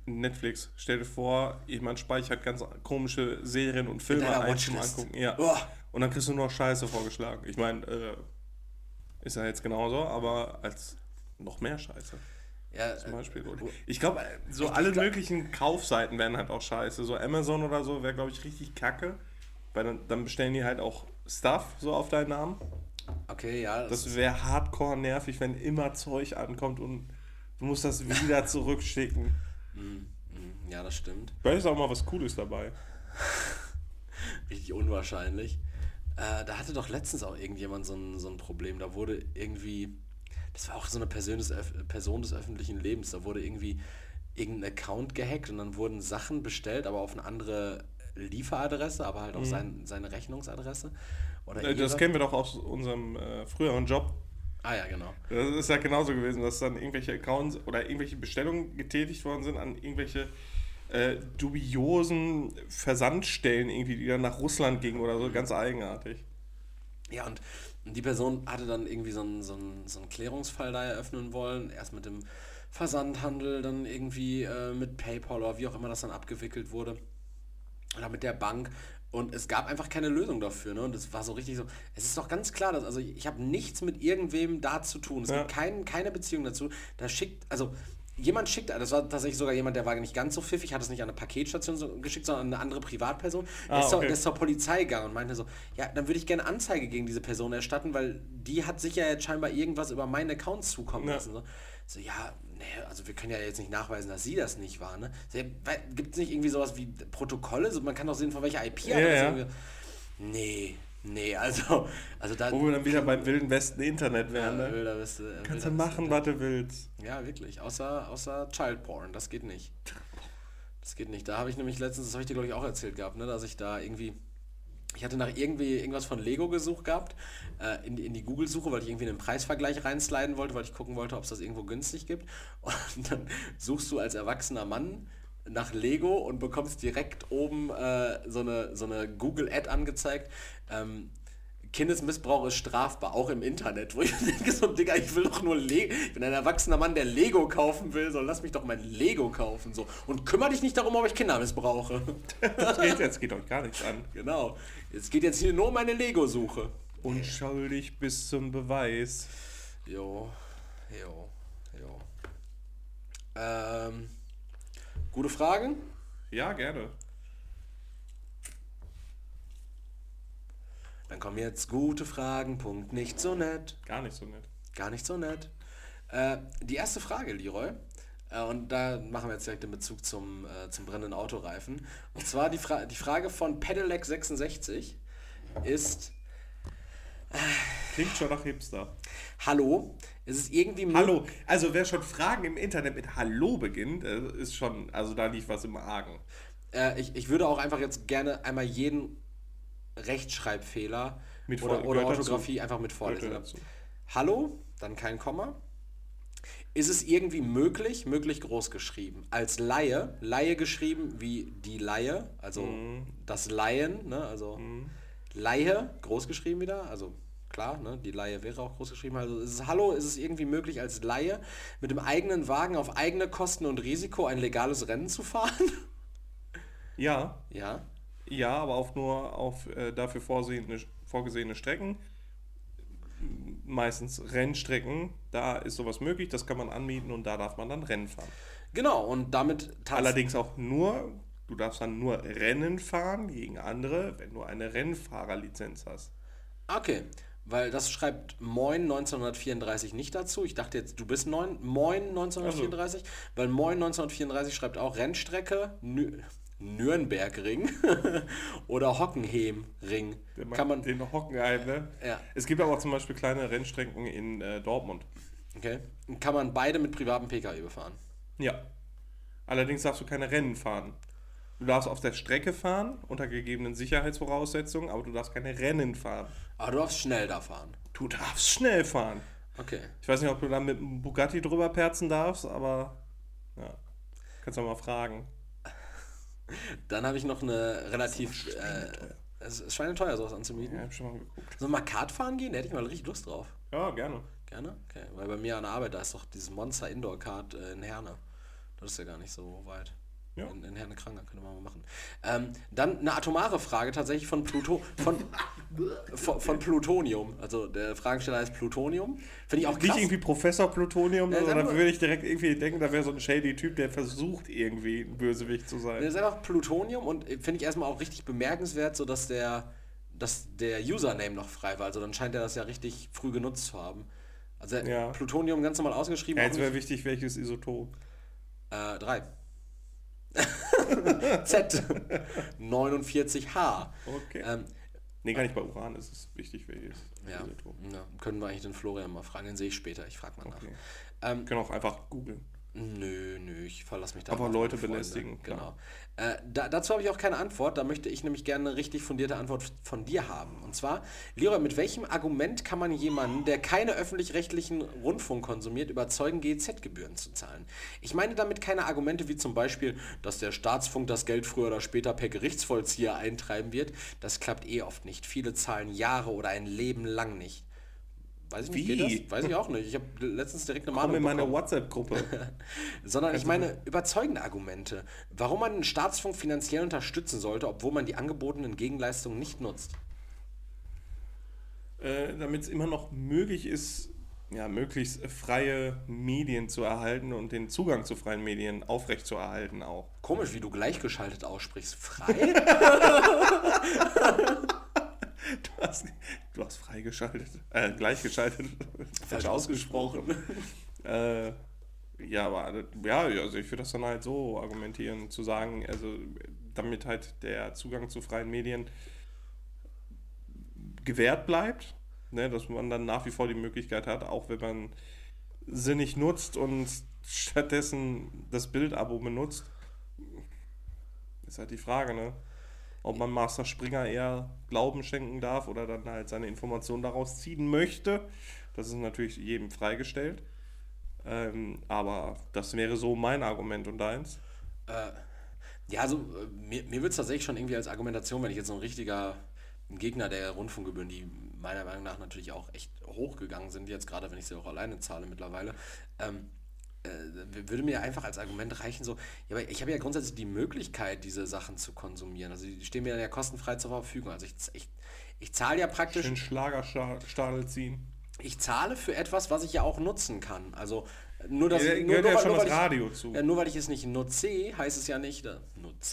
Netflix. Stell dir vor, jemand speichert ganz komische Serien und Filme ein zum. Angucken. Ja. Oh. Und dann kriegst du nur noch Scheiße vorgeschlagen. Ich meine, äh, ist ja jetzt genauso, aber als noch mehr Scheiße. Ja, Zum äh, Beispiel. Ich glaube, so alle möglichen Kaufseiten werden halt auch scheiße. So Amazon oder so wäre, glaube ich, richtig kacke. Weil dann, dann bestellen die halt auch Stuff so auf deinen Namen. okay, ja. Das, Das wäre hardcore nervig, wenn immer Zeug ankommt und du musst das wieder zurückschicken. mm, ja, das stimmt. Vielleicht ist auch mal was Cooles dabei. Richtig unwahrscheinlich. Äh, da hatte doch letztens auch irgendjemand so ein, so ein Problem. Da wurde irgendwie, das war auch so eine Person des, Person des öffentlichen Lebens, da wurde irgendwie irgendein Account gehackt und dann wurden Sachen bestellt, aber auf eine andere Lieferadresse, aber halt auf sein, seine Rechnungsadresse. Oder Äh, Das kennen wir doch aus unserem äh, früheren Job. Ah ja, genau. Das ist ja genauso gewesen, dass dann irgendwelche Accounts oder irgendwelche Bestellungen getätigt worden sind an irgendwelche äh, dubiosen Versandstellen, irgendwie, die dann nach Russland gingen oder so. Ganz eigenartig. Ja, und die Person hatte dann irgendwie so einen, so einen, so einen Klärungsfall da eröffnen wollen. Erst mit dem Versandhandel, dann irgendwie äh, mit PayPal oder wie auch immer das dann abgewickelt wurde. Oder mit der Bank. Und es gab einfach keine Lösung dafür. Ne? Und es war so richtig so. Es ist doch ganz klar, dass also ich habe nichts mit irgendwem da zu tun. Es Ja. gibt kein, keine Beziehung dazu. Da schickt, also jemand schickt, das war tatsächlich sogar jemand, der war nicht ganz so pfiffig, hat es nicht an eine Paketstation so geschickt, sondern an eine andere Privatperson. Der, Ah, ist zur, okay. der ist zur Polizei gegangen und meinte so, ja, dann würde ich gerne Anzeige gegen diese Person erstatten, weil die hat sich ja jetzt scheinbar irgendwas über meinen Account zukommen Ja. lassen. So, so ja, nee, also wir können ja jetzt nicht nachweisen, dass sie das nicht war. Ne? So, ja, Gibt es nicht irgendwie sowas wie Protokolle? So, man kann doch sehen, von welcher IP Ja, ja. Nee, nee, also, also da... Wo wir dann wieder beim Wilden Westen Internet Ja, wären. Ne? wilder Weste, äh, Kannst du machen, was du willst. Ja, wirklich. Außer, außer Child Porn. Das geht nicht. Das geht nicht. Da habe ich nämlich letztens, das habe ich dir glaube ich auch erzählt gehabt, ne, dass ich da irgendwie. Ich hatte nach irgendwie irgendwas von Lego gesucht gehabt, äh, in, die- in die Google-Suche, weil ich irgendwie einen Preisvergleich reinsliden wollte, weil ich gucken wollte, ob es das irgendwo günstig gibt. Und dann suchst du als erwachsener Mann nach Lego und bekommst direkt oben äh, so eine, so eine Google-Ad angezeigt. Ähm, Kindesmissbrauch ist strafbar, auch im Internet, wo ich denke, so Digga, ich will doch nur Lego, ich bin ein erwachsener Mann, der Lego kaufen will, so lass mich doch mein Lego kaufen, so. Und kümmere dich nicht darum, ob ich Kinder missbrauche. Das geht jetzt, geht euch gar nichts an. Genau. Es geht jetzt hier nur um meine Lego-Suche. Unschuldig bis zum Beweis. Jo, jo, jo. Ähm, gute Fragen? Ja, gerne. Dann kommen jetzt gute Fragen, Punkt, nicht so nett. Gar nicht so nett. Gar nicht so nett. Äh, die erste Frage, Leroy, äh, und da machen wir jetzt direkt den Bezug zum, äh, zum brennenden Autoreifen. Und zwar die, Fra die Frage von Pedelec66 ist, Klingt schon nach Hipster. hallo, ist es irgendwie... mö- Hallo. Also wer schon Fragen im Internet mit Hallo beginnt, äh, ist schon, also da liegt was im Argen. Äh, ich, ich würde auch einfach jetzt gerne einmal jeden Rechtschreibfehler Mit oder, oder Orthographie dazu. einfach mit vorlesen. Hallo, dann kein Komma. Ist es irgendwie möglich, möglich groß geschrieben, als Laie, Laie geschrieben wie die Laie, also Mhm. das Laien, ne, also Laie, groß geschrieben wieder, also klar, ne, die Laie wäre auch groß geschrieben, also ist es, hallo, ist es irgendwie möglich, als Laie mit dem eigenen Wagen auf eigene Kosten und Risiko ein legales Rennen zu fahren? Ja, ja. ja, aber auf nur auf äh, dafür vorsehende, vorgesehene Strecken. Meistens Rennstrecken, da ist sowas möglich, das kann man anmieten und da darf man dann Rennen fahren. Genau, und damit Allerdings auch nur, du darfst dann nur Rennen fahren gegen andere, wenn du eine Rennfahrerlizenz hast. Okay, weil das schreibt Moin 1934 nicht dazu. Ich dachte jetzt, du bist neun, Moin 1934, weil Moin 1934 schreibt auch Rennstrecke, Nü Nürnbergring oder Hockenheimring. Kann man, den Hockenheim, ne? Ja. Es gibt aber auch zum Beispiel kleine Rennstrecken in äh, Dortmund. okay, kann man beide mit privatem Pkw befahren. Ja. Allerdings darfst du keine Rennen fahren. Du darfst auf der Strecke fahren, unter gegebenen Sicherheitsvoraussetzungen, aber du darfst keine Rennen fahren. Aber du darfst schnell da fahren. Du darfst schnell fahren. Okay. Ich weiß nicht, ob du da mit einem Bugatti drüber perzen darfst, aber ja. Kannst du mal fragen. Dann habe ich noch eine relativ... Äh, es ist schweineteuer, sowas anzumieten. Ja, hab schon mal geguckt. Sollen wir mal Kart fahren gehen? Da hätte ich mal richtig Lust drauf. Ja, gerne. Gerne? Okay, weil bei mir an der Arbeit, da ist doch dieses Monster Indoor Kart äh, in Herne. Das ist ja gar nicht so weit. Ja. In, in Herne Kranger könnte man mal machen. Ähm, dann eine atomare Frage tatsächlich von Pluto von, von, von Plutonium. Also der Fragensteller heißt Plutonium. Finde ich auch Nicht krass. irgendwie Professor Plutonium, Ja, einfach- würde ich direkt irgendwie denken, da wäre so ein shady Typ, der versucht irgendwie ein Bösewicht zu Der sein. ist einfach Plutonium und äh, finde ich erstmal auch richtig bemerkenswert, so dass der, dass der Username noch frei war. Also dann scheint er das ja richtig früh genutzt zu haben. Also Ja. Plutonium ganz normal ausgeschrieben. Ja, jetzt nicht- wäre wichtig, welches Isotop. Äh, drei. Z. 49H. Okay. Ähm, nee, gar nicht bei Uran ist es wichtig, welches ja, ja, können wir eigentlich den Florian mal fragen, den sehe ich später. Ich frage mal nach. Okay. Ähm, Wir können auch einfach googeln. Nö, nö, ich verlasse mich da. Aber Leute belästigen, klar. Genau. Äh, da, dazu habe ich auch keine Antwort. Da möchte ich nämlich gerne eine richtig fundierte Antwort von dir haben. Und zwar, Leroy, mit welchem Argument kann man jemanden, der keine öffentlich-rechtlichen Rundfunk konsumiert, überzeugen, GEZ-Gebühren zu zahlen? Ich meine damit keine Argumente wie zum Beispiel, dass der Staatsfunk das Geld früher oder später per Gerichtsvollzieher eintreiben wird. Das klappt eh oft nicht. Viele zahlen Jahre oder ein Leben lang nicht. Weiß ich nicht, Wie? das? Weiß ich auch nicht. Ich habe letztens direkt eine Komm Mahnung in meine. WhatsApp-Gruppe. Sondern ich meine überzeugende Argumente, warum man den Staatsfunk finanziell unterstützen sollte, obwohl man die angebotenen Gegenleistungen nicht nutzt. äh, damit es immer noch möglich ist, ja, möglichst freie Medien zu erhalten und den Zugang zu freien Medien aufrechtzuerhalten auch. Komisch, wie du gleichgeschaltet aussprichst. Frei? Du hast, du hast freigeschaltet, äh, gleichgeschaltet, falsch ausgesprochen. äh, ja, aber ja, also ich würde das dann halt so argumentieren, zu sagen, also damit halt der Zugang zu freien Medien gewährt bleibt, ne, dass man dann nach wie vor die Möglichkeit hat, auch wenn man sie nicht nutzt und stattdessen das Bildabo benutzt, ist halt die Frage, ne? Ob man Master Springer eher Glauben schenken darf oder dann halt seine Informationen daraus ziehen möchte. Das ist natürlich jedem freigestellt. Ähm, aber das wäre so mein Argument und deins. äh, ja, also äh, mir, mir wird es tatsächlich schon irgendwie als Argumentation, wenn ich jetzt so ein richtiger Gegner der Rundfunkgebühren, die meiner Meinung nach natürlich auch echt hochgegangen sind, jetzt gerade wenn ich sie auch alleine zahle mittlerweile, ähm, äh, würde mir einfach als Argument reichen, so, ja, aber ich habe ja grundsätzlich die Möglichkeit, diese Sachen zu konsumieren. Also die stehen mir dann ja kostenfrei zur Verfügung. Also ich, ich, ich zahle ja praktisch. Schön Schlagerstadel ziehen. Ich zahle für etwas, was ich ja auch nutzen kann. Also nur, dass Ja, ich, gehört nur, ja nur, nur, weil ich. Ja, nur weil ich es nicht nutze, heißt es ja nicht,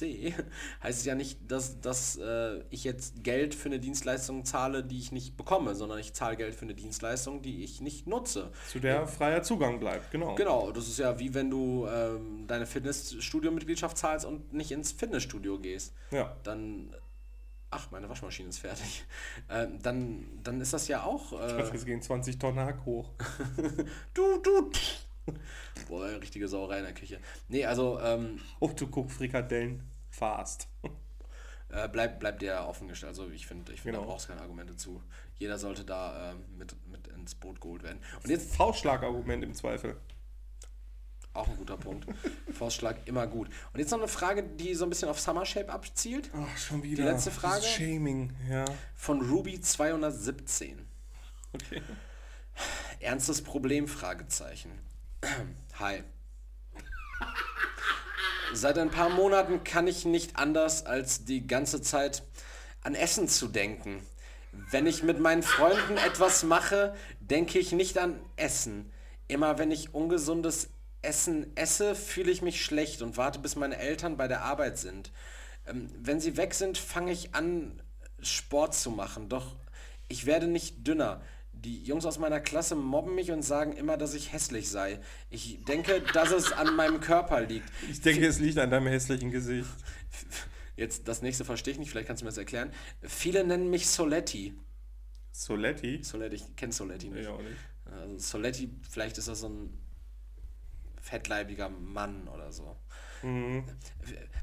äh, nutze, heißt es ja nicht, dass, dass äh, ich jetzt Geld für eine Dienstleistung zahle, die ich nicht bekomme, sondern ich zahle Geld für eine Dienstleistung, die ich nicht nutze. Zu der freier Zugang bleibt, genau. Genau, das ist ja wie wenn du ähm, deine Fitnessstudio-Mitgliedschaft zahlst und nicht ins Fitnessstudio gehst. Ja. Dann, ach, meine Waschmaschine ist fertig. Ähm, dann, dann ist das ja auch. Äh, Jetzt gehen 20 Tonnen Hack hoch. du, du. Boah, richtige Sauerei in der Küche. Nee, also ähm, Oh, du guckst Frikadellen fast. äh, bleibt bleib dir offen gestellt. Also ich finde, ich find, Genau. da brauchst keine Argumente zu. Jeder sollte da ähm, mit, mit ins Boot geholt werden. Und jetzt Faustschlagargument im Zweifel. auch ein guter Punkt. Faustschlag immer gut. Und jetzt noch eine Frage, die so ein bisschen auf Summer Shape abzielt. Ach, schon wieder. Die letzte Frage? Shaming, ja. Von Ruby 217. Okay. Ernstes Problem? Fragezeichen. Hi. Seit ein paar Monaten kann ich nicht anders, als die ganze Zeit an Essen zu denken. Wenn ich mit meinen Freunden etwas mache, denke ich nicht an Essen. Immer wenn ich ungesundes Essen esse, fühle ich mich schlecht und warte, bis meine Eltern bei der Arbeit sind. Ähm, wenn sie weg sind, fange ich an, Sport zu machen. Doch ich werde nicht dünner. Die Jungs aus meiner Klasse mobben mich und sagen immer, dass ich hässlich sei. Ich denke, dass es an meinem Körper liegt. Ich denke, es liegt an deinem hässlichen Gesicht. Jetzt das nächste verstehe ich nicht, vielleicht kannst du mir das erklären. Viele nennen mich Soletti. Soletti? Soletti, ich kenne Soletti nicht. Ja, auch nicht. Also Soletti, vielleicht ist das so ein fettleibiger Mann oder so. Mhm.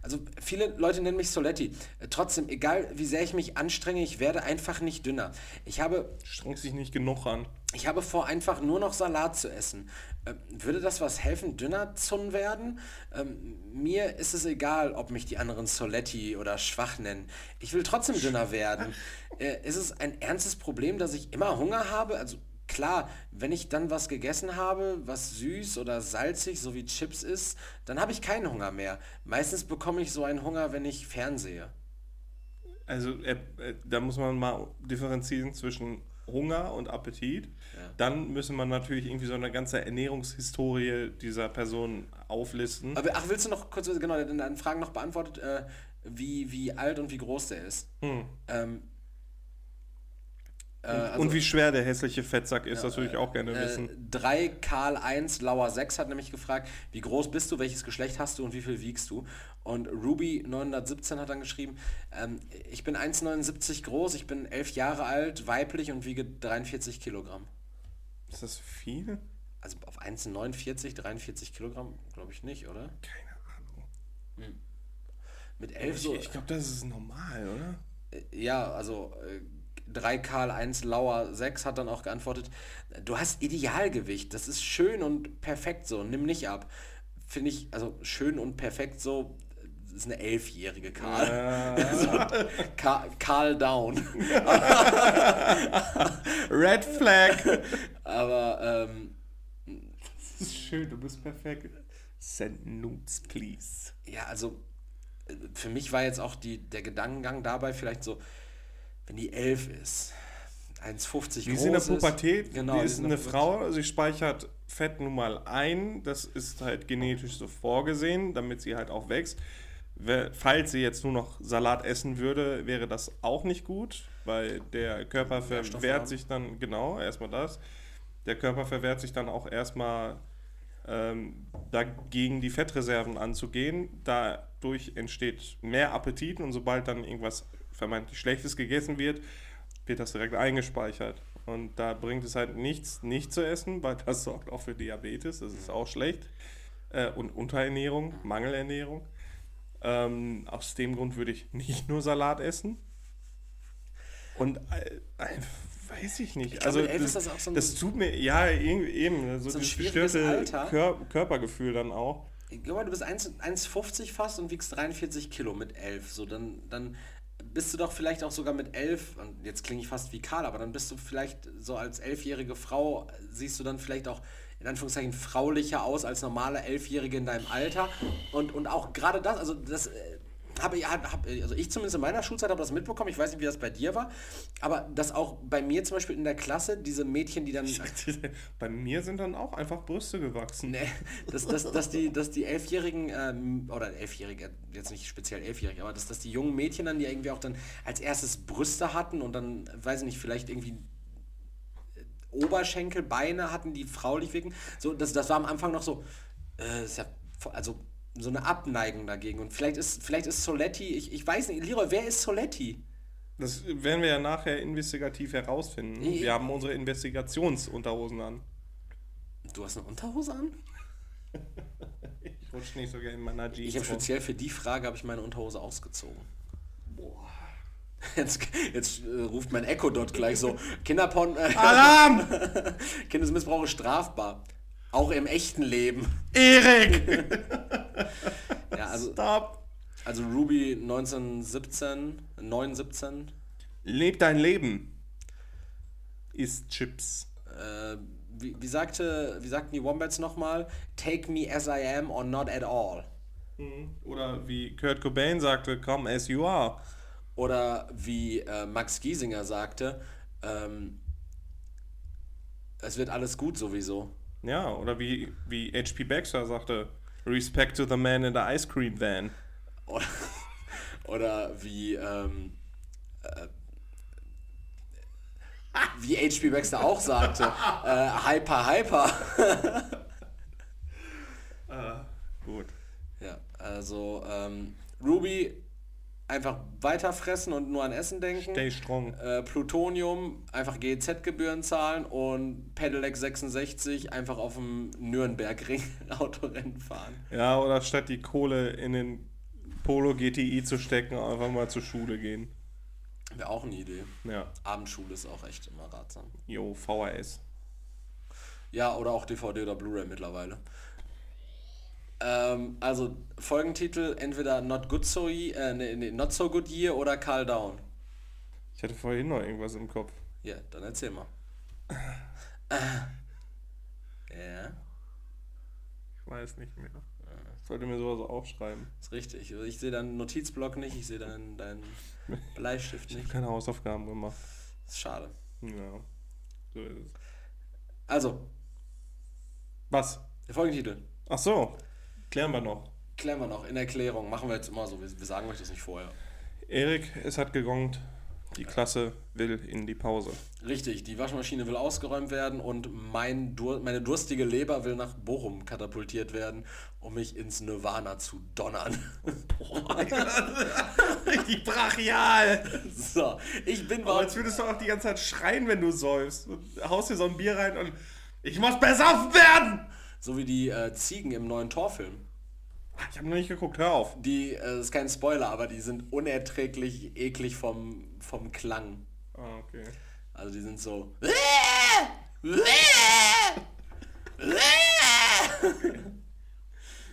Also viele Leute nennen mich Soletti. Äh, Trotzdem, egal wie sehr ich mich anstrenge, ich werde einfach nicht dünner. Ich habe Strengt sich nicht genug an. Ich habe vor, einfach nur noch Salat zu essen. Ähm, würde das was helfen, dünner zu werden? Ähm, mir ist es egal, ob mich die anderen Soletti oder schwach nennen. Ich will trotzdem dünner werden. Äh, ist es ein ernstes Problem, dass ich immer Hunger habe? Also klar, wenn ich dann was gegessen habe, was süß oder salzig, so wie Chips ist, dann habe ich keinen Hunger mehr. Meistens bekomme ich so einen Hunger, wenn ich fernsehe. Also äh, äh, da muss man mal differenzieren zwischen Hunger und Appetit. Ja. Dann müssen man natürlich irgendwie so eine ganze Ernährungshistorie dieser Person auflisten. Aber ach, willst du noch kurz, genau, deine Fragen noch beantwortet, äh, wie, wie alt und wie groß der ist? Hm. Ähm, äh, Und, also, und wie schwer der hässliche Fettsack ist, das würde ich auch gerne äh, wissen. 3 Karl 1 Lauer 6 hat nämlich gefragt, wie groß bist du, welches Geschlecht hast du und wie viel wiegst du? Und Ruby 917 hat dann geschrieben, ähm, ich bin 1,79 groß, ich bin 11 Jahre alt, weiblich und wiege 43 Kilogramm. Ist das viel? Also auf 1,49, 43 Kilogramm, glaube ich nicht, oder? Keine Ahnung. Mit 11 Ich, so. ich glaube, das ist normal, oder? Ja, also äh, 3 Karl 1 Lauer 6 hat dann auch geantwortet, du hast Idealgewicht, das ist schön und perfekt so, nimm nicht ab. Finde ich, also schön und perfekt so, das ist eine elfjährige Karl. Äh, Ka Karl Down. Red Flag! Aber ähm, Das ist schön, du bist perfekt. Send nudes, please. ja, also äh, für mich war jetzt auch die, der Gedankengang dabei vielleicht so, wenn die 11 ist, 1,50 Die groß ist in der. Pubertät, Genau, die ist ist in eine Frau, sie speichert Fett nun mal ein, das ist halt genetisch so vorgesehen, damit sie halt auch wächst. Falls sie jetzt nur noch Salat essen würde, wäre das auch nicht gut, weil der Körper verwehrt sich dann, genau, erstmal das. Der Körper verwehrt sich dann auch erstmal ähm, dagegen, die Fettreserven anzugehen. Dadurch entsteht mehr Appetit und sobald dann irgendwas vermeintlich Schlechtes gegessen wird, wird das direkt eingespeichert. Und da bringt es halt nichts, nicht zu essen, weil das sorgt auch für Diabetes, das ist auch schlecht. Äh, und Unterernährung, Mangelernährung. Ähm, aus dem Grund würde ich nicht nur Salat essen. Und äh, äh, weiß ich nicht. Ich glaube, also das, das so das tut mir, ja, eben, so, So ein gestörte. Kör Körpergefühl dann auch. Guck mal, du bist 1 1,50 fast und wiegst 43 Kilo mit 11. So, dann, dann bist du doch vielleicht auch sogar mit elf, und jetzt klinge ich fast wie Karl, aber dann bist du vielleicht so als elfjährige Frau, siehst du dann vielleicht auch in Anführungszeichen fraulicher aus als normale Elfjährige in deinem Alter. Und, und auch gerade das, also das äh, habe ich, hab, also ich zumindest in meiner Schulzeit habe das mitbekommen, ich weiß nicht, wie das bei dir war, aber dass auch bei mir zum Beispiel in der Klasse diese Mädchen, die dann... bei mir sind dann auch einfach Brüste gewachsen. Nee, dass, dass, dass, die, dass die Elfjährigen, ähm, oder Elfjährige, jetzt nicht speziell Elfjährige, aber dass, dass die jungen Mädchen dann, die irgendwie auch dann als erstes Brüste hatten und dann, weiß ich nicht, vielleicht irgendwie Oberschenkel, Beine hatten, die fraulich wirken. So, das, das war am Anfang noch so, äh, ja, also so eine Abneigung dagegen. Und vielleicht ist, vielleicht ist Soletti, ich, ich weiß nicht, Leroy, wer ist Soletti? Das werden wir ja nachher investigativ herausfinden. Ich, wir haben unsere Investigationsunterhosen an. Du hast eine Unterhose an? ich rutsche nicht so gerne in meiner Jeans. Ich habe speziell für die Frage habe ich meine Unterhose ausgezogen. Boah. Jetzt, jetzt äh, ruft mein Echo dort gleich so, Kinderporn... Äh, Alarm! Kindesmissbrauch ist strafbar. Auch im echten Leben. Erik! ja, also, Stop! Also Ruby 1917, 917. Leb dein Leben. Isst Chips. Äh, wie, wie, sagte, wie sagten die Wombats nochmal? Take me as I am or not at all. Mhm. Oder wie Kurt Cobain sagte, come as you are. Oder wie äh, Max Giesinger sagte, ähm, es wird alles gut sowieso. Ja, oder wie, wie H.P. Baxter sagte, Respect to the man in the ice cream van. Oder, oder wie, ähm, äh, wie H.P. Baxter auch sagte, äh, Hyper, Hyper. uh, gut. Ja, also ähm, Ruby einfach weiterfressen und nur an Essen denken. Stay strong. Äh, Plutonium, einfach GEZ-Gebühren zahlen und Pedelec 66 einfach auf dem Nürnbergring Autorennen fahren. Ja, oder statt die Kohle in den Polo GTI zu stecken, einfach mal zur Schule gehen. Wäre auch eine Idee. Ja. Abendschule ist auch echt immer ratsam. Jo, VHS. Ja, oder auch DVD oder Blu-ray mittlerweile. Ähm, also Folgentitel entweder Not Good So äh, nee, nee, Not So Good Year oder Calm Down. Ich hatte vorhin noch irgendwas im Kopf. Ja, dann erzähl mal. ja. Ich weiß nicht mehr. Ich sollte mir sowas aufschreiben. Das ist richtig. Ich sehe deinen Notizblock nicht, ich sehe deinen, deinen Bleistift nicht. Ich habe keine Hausaufgaben gemacht. Ist schade. Ja, so ist es. Also. Was? Der Folgentitel. Ach so. Klären wir noch. Klären wir noch. In Erklärung. Machen wir jetzt immer so. Wir, wir sagen euch das nicht vorher. Erik, es hat gegongt. Die Klasse will in die Pause. Richtig, die Waschmaschine will ausgeräumt werden und mein Dur meine durstige Leber will nach Bochum katapultiert werden, um mich ins Nirvana zu donnern. Boah, richtig brachial. So, ich bin... Aber als würdest du auch die ganze Zeit schreien, wenn du säufst. Und haust dir so ein Bier rein und ich muss besoffen werden! So wie die äh, Ziegen im neuen Torfilm. Ich habe noch nicht geguckt, hör auf. Die, äh, das ist kein Spoiler, aber die sind unerträglich eklig vom, vom Klang. Ah, okay. Also die sind so.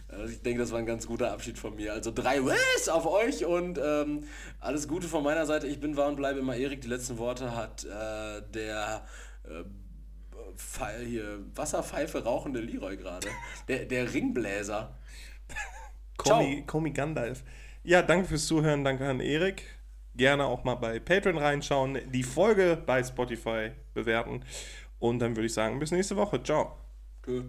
Also ich denke, das war ein ganz guter Abschied von mir. Also drei Wiss auf euch und ähm, alles Gute von meiner Seite. Ich bin wahr und bleibe immer Erik. Die letzten Worte hat äh, der äh, hier Wasserpfeife rauchende Leroy gerade. Der, der Ringbläser. Komi, Komi Gandalf. Ja, danke fürs Zuhören. Danke an Erik. Gerne auch mal bei Patreon reinschauen, die Folge bei Spotify bewerten. Und dann würde ich sagen, bis nächste Woche. Ciao. Tschö.